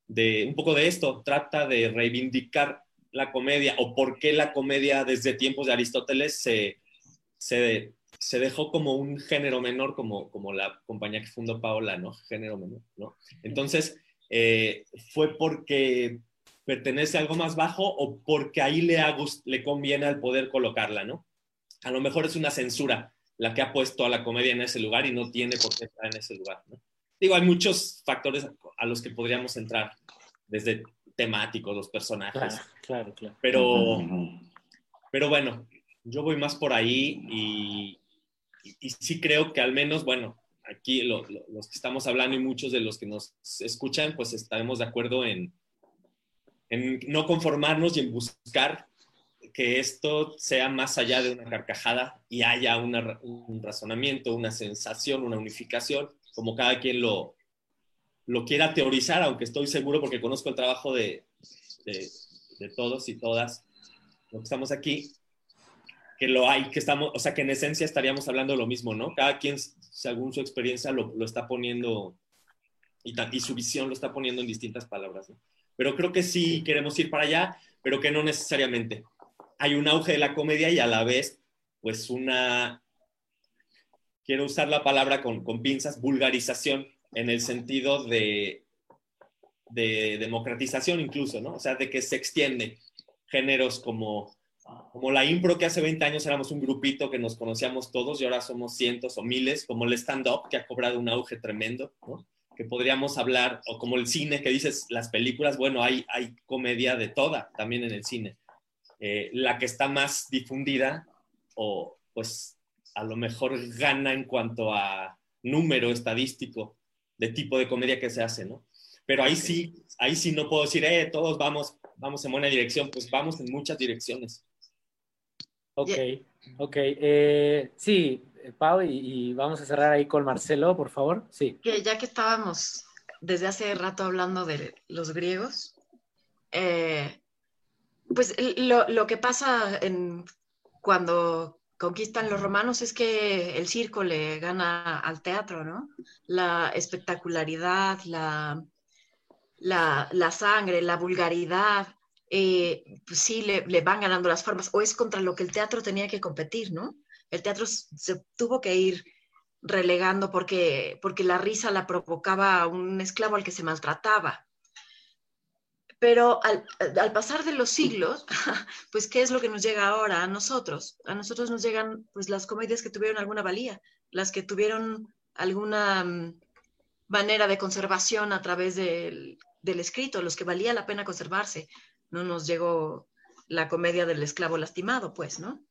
de un poco de esto, trata de reivindicar la comedia o por qué la comedia desde tiempos de Aristóteles se, se, se dejó como un género menor, como, como la compañía que fundó Paola, ¿no? Género menor, ¿no? Entonces, eh, ¿fue porque pertenece a algo más bajo o porque ahí le, le conviene al poder colocarla, ¿no? A lo mejor es una censura la que ha puesto a la comedia en ese lugar y no tiene por qué estar en ese lugar, ¿no? Digo, hay muchos factores a los que podríamos entrar desde temáticos los personajes. Claro, claro, Pero, pero bueno, yo voy más por ahí y, y, sí creo que al menos, bueno, aquí los que estamos hablando y muchos de los que nos escuchan, pues estaremos de acuerdo en, en no conformarnos y en buscar que esto sea más allá de una carcajada y haya un razonamiento, una sensación, una unificación, como cada quien lo, lo quiera teorizar, aunque estoy seguro porque conozco el trabajo de, de, todos y todas los que estamos aquí, que lo hay, que estamos, o sea, que en esencia estaríamos hablando de lo mismo, ¿no? Cada quien, según su experiencia, lo, lo está poniendo y, y, su visión lo está poniendo en distintas palabras, ¿no? Pero creo que sí queremos ir para allá, pero que no necesariamente. Hay un auge de la comedia y a la vez, pues una, quiero usar la palabra con, con pinzas, vulgarización en el sentido de, de democratización incluso, ¿no? O sea, de que se extiende géneros como, como la impro, que hace 20 años éramos un grupito que nos conocíamos todos y ahora somos cientos o miles, como el stand-up, que ha cobrado un auge tremendo, ¿no? Que podríamos hablar, o como el cine, que dices, las películas, bueno, hay, hay comedia de toda también en el cine. Eh, la que está más difundida, o pues a lo mejor gana en cuanto a número estadístico, de tipo de comedia que se hace, ¿no? Pero ahí sí, ahí sí no puedo decir, eh, todos vamos, vamos en buena dirección, pues vamos en muchas direcciones. Ok, ok. Eh, sí, Pau, y, vamos a cerrar ahí con Marcelo, por favor. Sí. Que ya que estábamos desde hace rato hablando de los griegos. Eh, pues lo, que pasa en, cuando conquistan los romanos es que el circo le gana al teatro, ¿no? La espectacularidad, la, la, sangre, la vulgaridad, eh, pues sí le, le, van ganando las formas, o es contra lo que el teatro tenía que competir, ¿no? El teatro se tuvo que ir relegando porque, porque la risa la provocaba un esclavo al que se maltrataba. Pero al, pasar de los siglos, pues ¿qué es lo que nos llega ahora a nosotros? A nosotros nos llegan pues las comedias que tuvieron alguna valía, las que tuvieron alguna mm, manera de conservación a través del, escrito, los que valía la pena conservarse. No nos llegó la comedia del esclavo lastimado, pues, ¿no?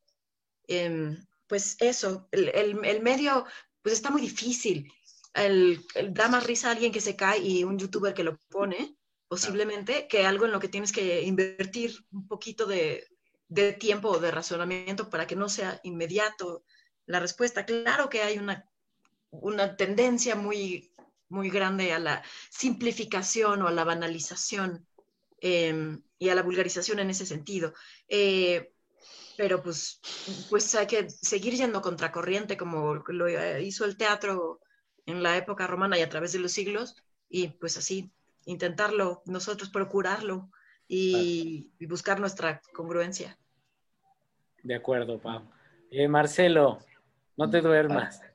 Em, pues eso, el, medio pues está muy difícil. El, da más risa a alguien que se cae y un youtuber que lo pone, posiblemente, que algo en lo que tienes que invertir un poquito de, tiempo o de razonamiento para que no sea inmediato la respuesta. Claro que hay una, una tendencia muy, muy grande a la simplificación o a la banalización em, y a la vulgarización en ese sentido. Eh, pero pues, pues hay que seguir yendo contracorriente como lo hizo el teatro en la época romana y a través de los siglos, y pues así, intentarlo, nosotros procurarlo y, buscar nuestra congruencia. De acuerdo, Pau. Eh, Marcelo, no te duermas.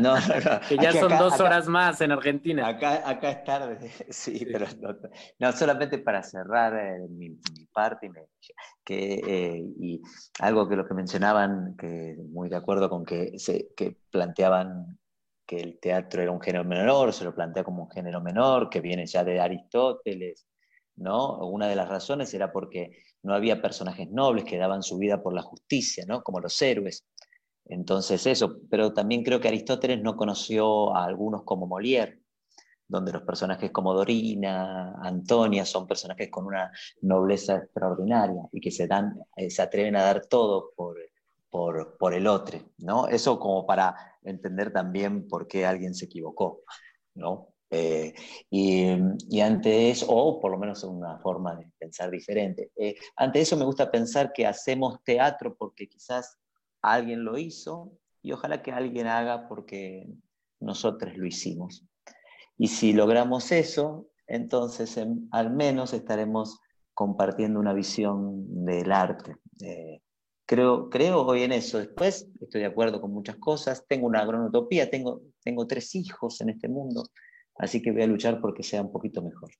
No, que ya son dos horas más en Argentina. Acá, acá es tarde, sí, pero no, solamente para cerrar eh, mi, parte que, eh, y algo que lo que mencionaban, que muy de acuerdo con que, se, que planteaban que el teatro era un género menor, se lo plantea como un género menor, que viene ya de Aristóteles, ¿no? Una de las razones era porque no había personajes nobles que daban su vida por la justicia, ¿no? Como los héroes. Entonces eso, pero también creo que Aristóteles no conoció a algunos como Molière, donde los personajes como Dorina, Antonia son personajes con una nobleza extraordinaria y que se, dan, eh, se atreven a dar todo por, por, el otro, ¿no? Eso como para entender también por qué alguien se equivocó, ¿no? Eh, y, ante eso, o por lo menos una forma de pensar diferente. Eh, ante eso me gusta pensar que hacemos teatro porque quizás alguien lo hizo y ojalá que alguien haga porque nosotros lo hicimos. Y si logramos eso, entonces al menos estaremos compartiendo una visión del arte. Eh, creo, creo hoy en eso. Después estoy de acuerdo con muchas cosas. Tengo una gran utopía, tengo, tengo tres hijos en este mundo, así que voy a luchar porque sea un poquito mejor.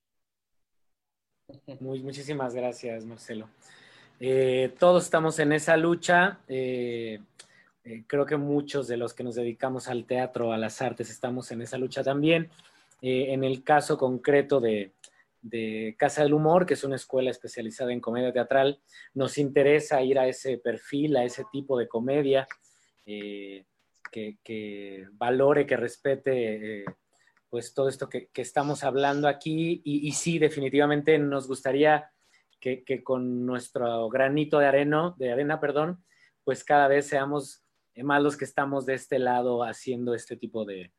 Muy, muchísimas gracias, Marcelo. Eh, todos estamos en esa lucha. Eh, eh, creo que muchos de los que nos dedicamos al teatro, a las artes, estamos en esa lucha también. en el caso concreto de, Casa del Humor, que es una escuela especializada en comedia teatral, nos interesa ir a ese perfil, a ese tipo de comedia, que, valore, que respete pues todo esto que, estamos hablando aquí. Y, y sí, definitivamente nos gustaría que, con nuestro granito de arena, de arena, perdón, pues cada vez seamos más los que estamos de este lado haciendo este tipo de,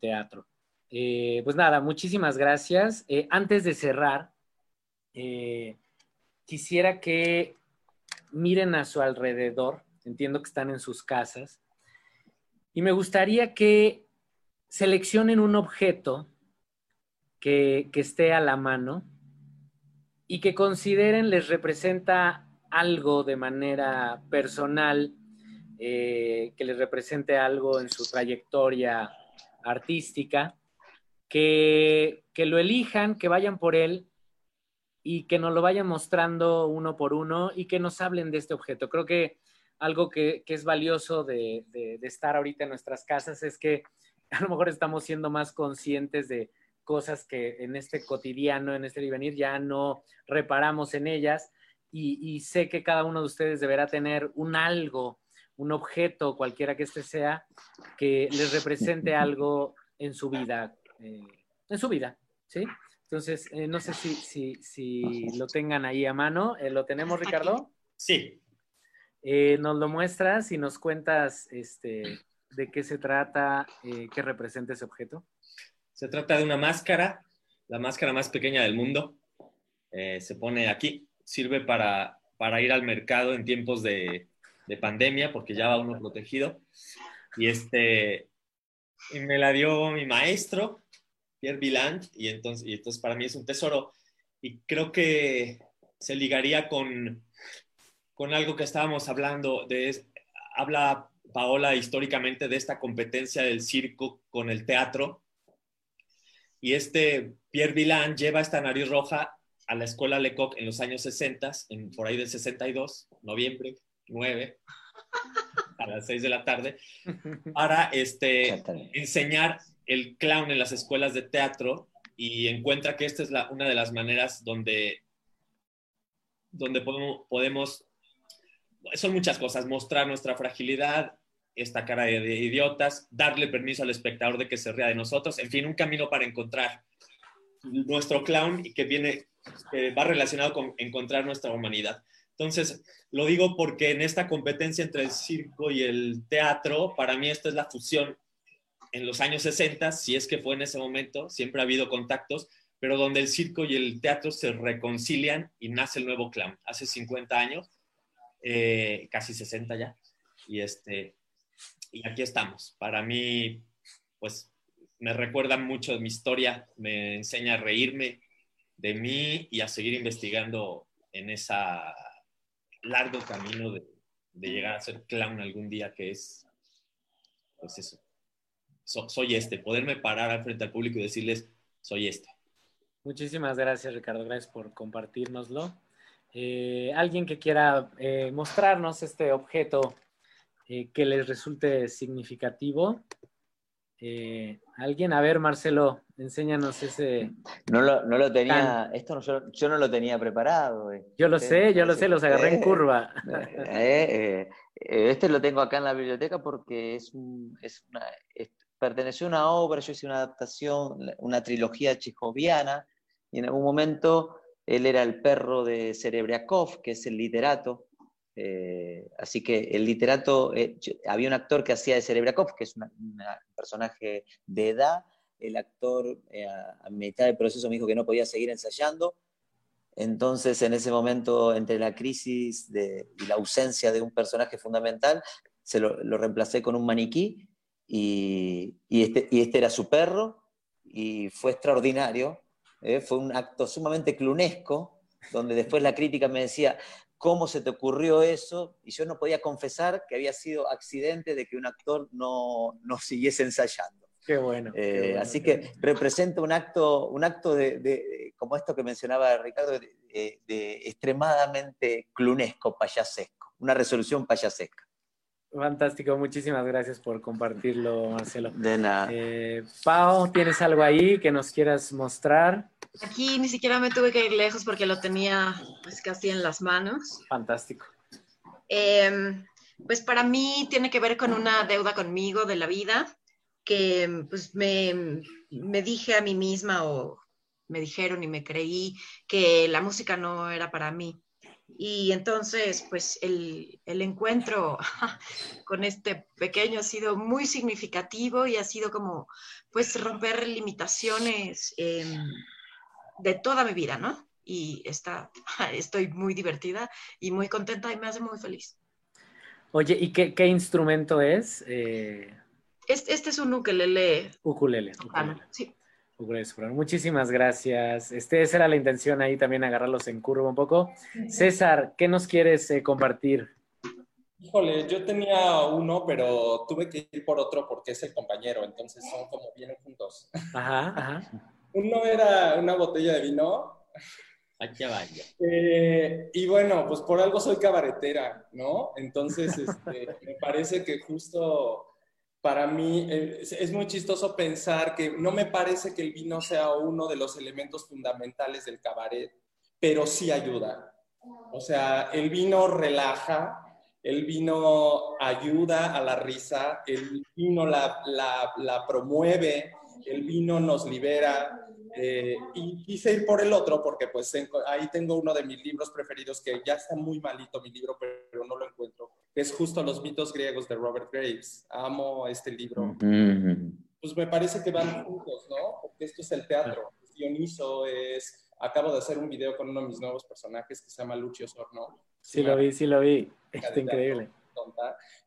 teatro. Eh, pues nada, muchísimas gracias. Eh, antes de cerrar, eh, quisiera que miren a su alrededor. Entiendo que están en sus casas. Y me gustaría que seleccionen un objeto que, que esté a la mano y que consideren les representa algo de manera personal, que les represente algo en su trayectoria artística, que, lo elijan, que vayan por él y que nos lo vayan mostrando uno por uno y que nos hablen de este objeto. Creo que algo que, es valioso de, de, estar ahorita en nuestras casas es que a lo mejor estamos siendo más conscientes de, cosas que en este cotidiano, en este devenir, ya no reparamos en ellas. Y, sé que cada uno de ustedes deberá tener un algo, un objeto, cualquiera que este sea, que les represente algo en su vida, eh, en su vida, ¿sí? Entonces, eh, no sé si, si, si, lo tengan ahí a mano. Eh, ¿Lo tenemos, Ricardo? Sí. nos lo muestras y nos cuentas este, de qué se trata, qué representa ese objeto. Se trata de una máscara la máscara más pequeña del mundo. Eh, se pone aquí, sirve para, para ir al mercado en tiempos de, de pandemia, porque ya va uno protegido. Y este, y me la dio mi maestro, Pierre Villand, y entonces, y entonces para mí es un tesoro. Y creo que se ligaría con, con algo que estábamos hablando, de, habla Paola históricamente de esta competencia del circo con el teatro. Y este Pierre Villand lleva esta nariz roja a la escuela Lecoq en los años 60, en, por ahí del 62, noviembre 9, a las 6 de la tarde, para este, enseñar el clown en las escuelas de teatro y encuentra que esta es la, una de las maneras donde, donde podemos, son muchas cosas, mostrar nuestra fragilidad, esta cara de, idiotas, darle permiso al espectador de que se ría de nosotros, en fin, un camino para encontrar nuestro clown y que viene, va relacionado con encontrar nuestra humanidad. Entonces, lo digo porque en esta competencia entre el circo y el teatro, para mí esta es la fusión. En los años 60, si es que fue en ese momento, siempre ha habido contactos, pero donde el circo y el teatro se reconcilian y nace el nuevo clown. Hace 50 años, eh, casi 60 ya, y, este, y aquí estamos. Para mí, pues me recuerda mucho mi historia, me enseña a reírme de mí y a seguir investigando en ese largo camino de, de, llegar a ser clown algún día, que es, pues eso, soy este, poderme parar frente al público y decirles, soy este. Muchísimas gracias, Ricardo, gracias por compartirnoslo. Eh, alguien que quiera eh, mostrarnos este objeto eh, que les resulte significativo. Eh, ¿Alguien? A ver, Marcelo, enséñanos ese. No lo, no lo tenía, esto no, yo, yo, no lo tenía preparado. Yo lo sé, yo lo sé, los agarré en curva. Eh, este lo tengo acá en la biblioteca porque es, un, es una, es, perteneció a una obra, yo hice una adaptación, una trilogía chejoviana, y en algún momento él era el perro de Serebriakov, que es el literato, eh, así que el literato, eh, había un actor que hacía de Cerebrakov, que es un personaje de edad. El actor eh, a, mitad del proceso me dijo que no podía seguir ensayando. Entonces, en ese momento, entre la crisis de, y la ausencia de un personaje fundamental, se lo reemplacé con un maniquí y, y, este, y, este, era su perro y fue extraordinario. Eh, fue un acto sumamente clunesco, donde después la crítica me decía, cómo se te ocurrió eso, y yo no podía confesar que había sido accidente de que un actor no, no siguiese ensayando. Qué bueno, eh, qué bueno, Así que representa un acto, un acto de, de como esto que mencionaba Ricardo, de, de, extremadamente clunesco, payasesco, una resolución payasesca. Fantástico, muchísimas gracias por compartirlo, Marcelo. De nada. Eh, Pau, ¿tienes algo ahí que nos quieras mostrar? Aquí ni siquiera me tuve que ir lejos porque lo tenía pues casi en las manos. Fantástico. Eh, pues para mí tiene que ver con una deuda conmigo de la vida que pues me, me dije a mí misma o me dijeron y me creí que la música no era para mí. Y entonces, pues el, el, encuentro con este pequeño ha sido muy significativo y ha sido como, pues, romper limitaciones eh, de toda mi vida, ¿no? Y está, estoy muy divertida y muy contenta y me hace muy feliz. Oye, ¿y qué, qué instrumento es? Eh... Este, este, es un ukelele. Ukulele. ukulele. Sí. Muchísimas gracias. Este, esa era la intención ahí también, agarrarlos en curva un poco. César, ¿qué nos quieres eh, compartir? Híjole, yo tenía uno, pero tuve que ir por otro porque es el compañero, entonces son como vienen juntos. Ajá, ajá. Uno era una botella de vino. Aquí vaya. Eh, y bueno, pues por algo soy cabaretera, ¿no? Entonces, este, me parece que justo para mí es, es, muy chistoso pensar que no me parece que el vino sea uno de los elementos fundamentales del cabaret, pero sí ayuda. O sea, el vino relaja, el vino ayuda a la risa, el vino la, la, la promueve, el vino nos libera. Eh, y quise ir por el otro porque pues ahí tengo uno de mis libros preferidos que ya está muy malito mi libro, pero no lo encuentro es justo Los mitos griegos de Robert Graves. Amo este libro. Mm -hmm. Pues me parece que van juntos, ¿no? Porque esto es el teatro. Dioniso, es... Acabo de hacer un video con uno de mis nuevos personajes que se llama Lucio Sorno. Sí, lo vi, sí lo vi. Está increíble.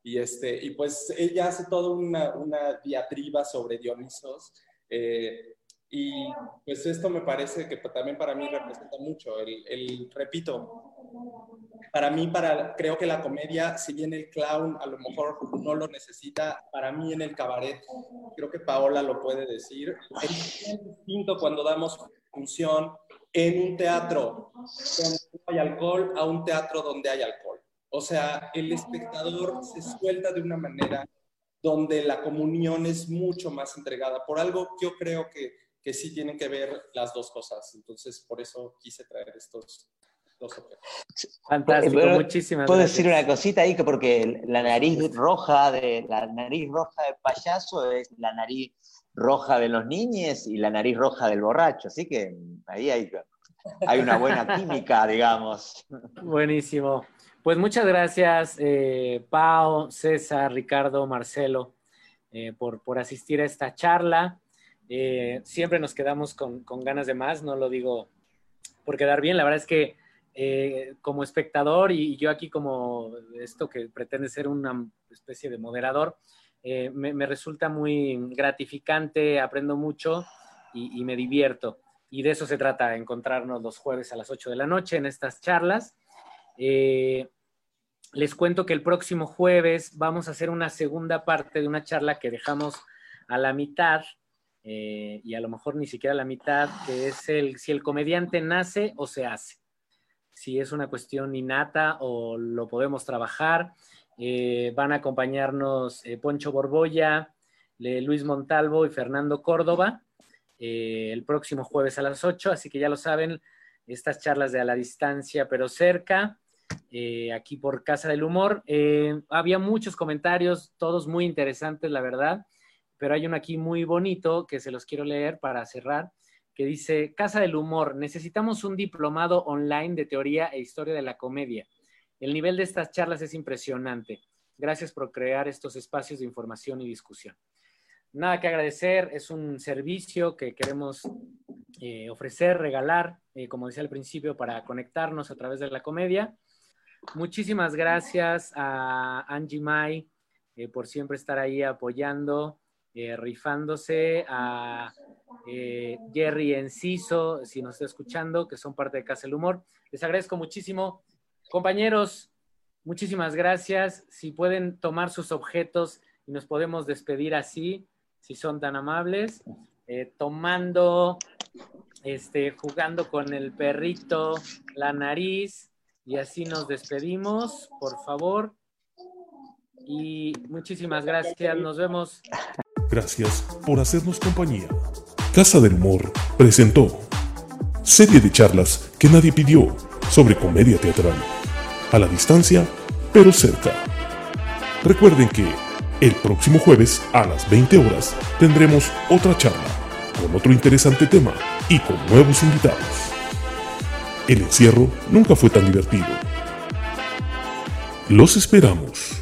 Y, este, y pues ella hace toda una, una diatriba sobre Dionisos. Eh, y pues esto me parece que también para mí representa mucho. El, el, repito, para mí, para, creo que la comedia, si bien el clown a lo mejor no lo necesita, para mí en el cabaret, creo que Paola lo puede decir, es distinto cuando damos función en un teatro donde no hay alcohol a un teatro donde hay alcohol. O sea, el espectador se suelta de una manera donde la comunión es mucho más entregada. Por algo yo creo que, que sí tienen que ver las dos cosas. Entonces, por eso quise traer estos dos objetos. Fantástico, muchísimas Puedo decir una cosita ahí, que porque la nariz roja de la nariz roja del payaso es la nariz roja de los niños y la nariz roja del borracho. Así que ahí hay, hay una buena química, digamos. Buenísimo. Pues muchas gracias, eh, Pau, César, Ricardo, Marcelo, eh, por, por, asistir a esta charla. Eh, siempre nos quedamos con, con, ganas de más, no lo digo por quedar bien, la verdad es que como espectador y yo aquí como esto que pretende ser una especie de moderador, me, me, resulta muy gratificante, aprendo mucho y, me divierto. Y de eso se trata, encontrarnos los jueves a las 8 de la noche en estas charlas. Eh, les cuento que el próximo jueves vamos a hacer una segunda parte de una charla que dejamos a la mitad, eh, y a lo mejor ni siquiera a la mitad, que es el si el comediante nace o se hace. Si es una cuestión innata o lo podemos trabajar. Eh, van a acompañarnos eh, Poncho Borbolla, Luis Montalvo y Fernando Córdoba el próximo jueves a las 8, así que ya lo saben, estas charlas de a la distancia pero cerca eh, aquí por Casa del Humor. Eh, había muchos comentarios, todos muy interesantes, la verdad, pero hay uno aquí muy bonito que se los quiero leer para cerrar, que dice, Casa del Humor, necesitamos un diplomado online de teoría e historia de la comedia. El nivel de estas charlas es impresionante. Gracias por crear estos espacios de información y discusión. Nada que agradecer, es un servicio que queremos eh, ofrecer, regalar, como decía al principio, para conectarnos a través de la comedia. Muchísimas gracias a Angie Mai eh, por siempre estar ahí apoyando, eh, rifándose, a eh, Jerry Enciso, si nos está escuchando, que son parte de Casa del Humor. Les agradezco muchísimo. Compañeros, muchísimas gracias. Si pueden tomar sus objetos y nos podemos despedir así, si son tan amables, tomando, este, jugando con el perrito, la nariz y así nos despedimos, por favor. Y muchísimas gracias, nos vemos. Gracias por hacernos compañía. Casa del Humor presentó serie de charlas que nadie pidió sobre comedia teatral. A la distancia, pero cerca. Recuerden que el próximo jueves a las 20 horas tendremos otra charla con otro interesante tema y con nuevos invitados. El encierro nunca fue tan divertido. Los esperamos.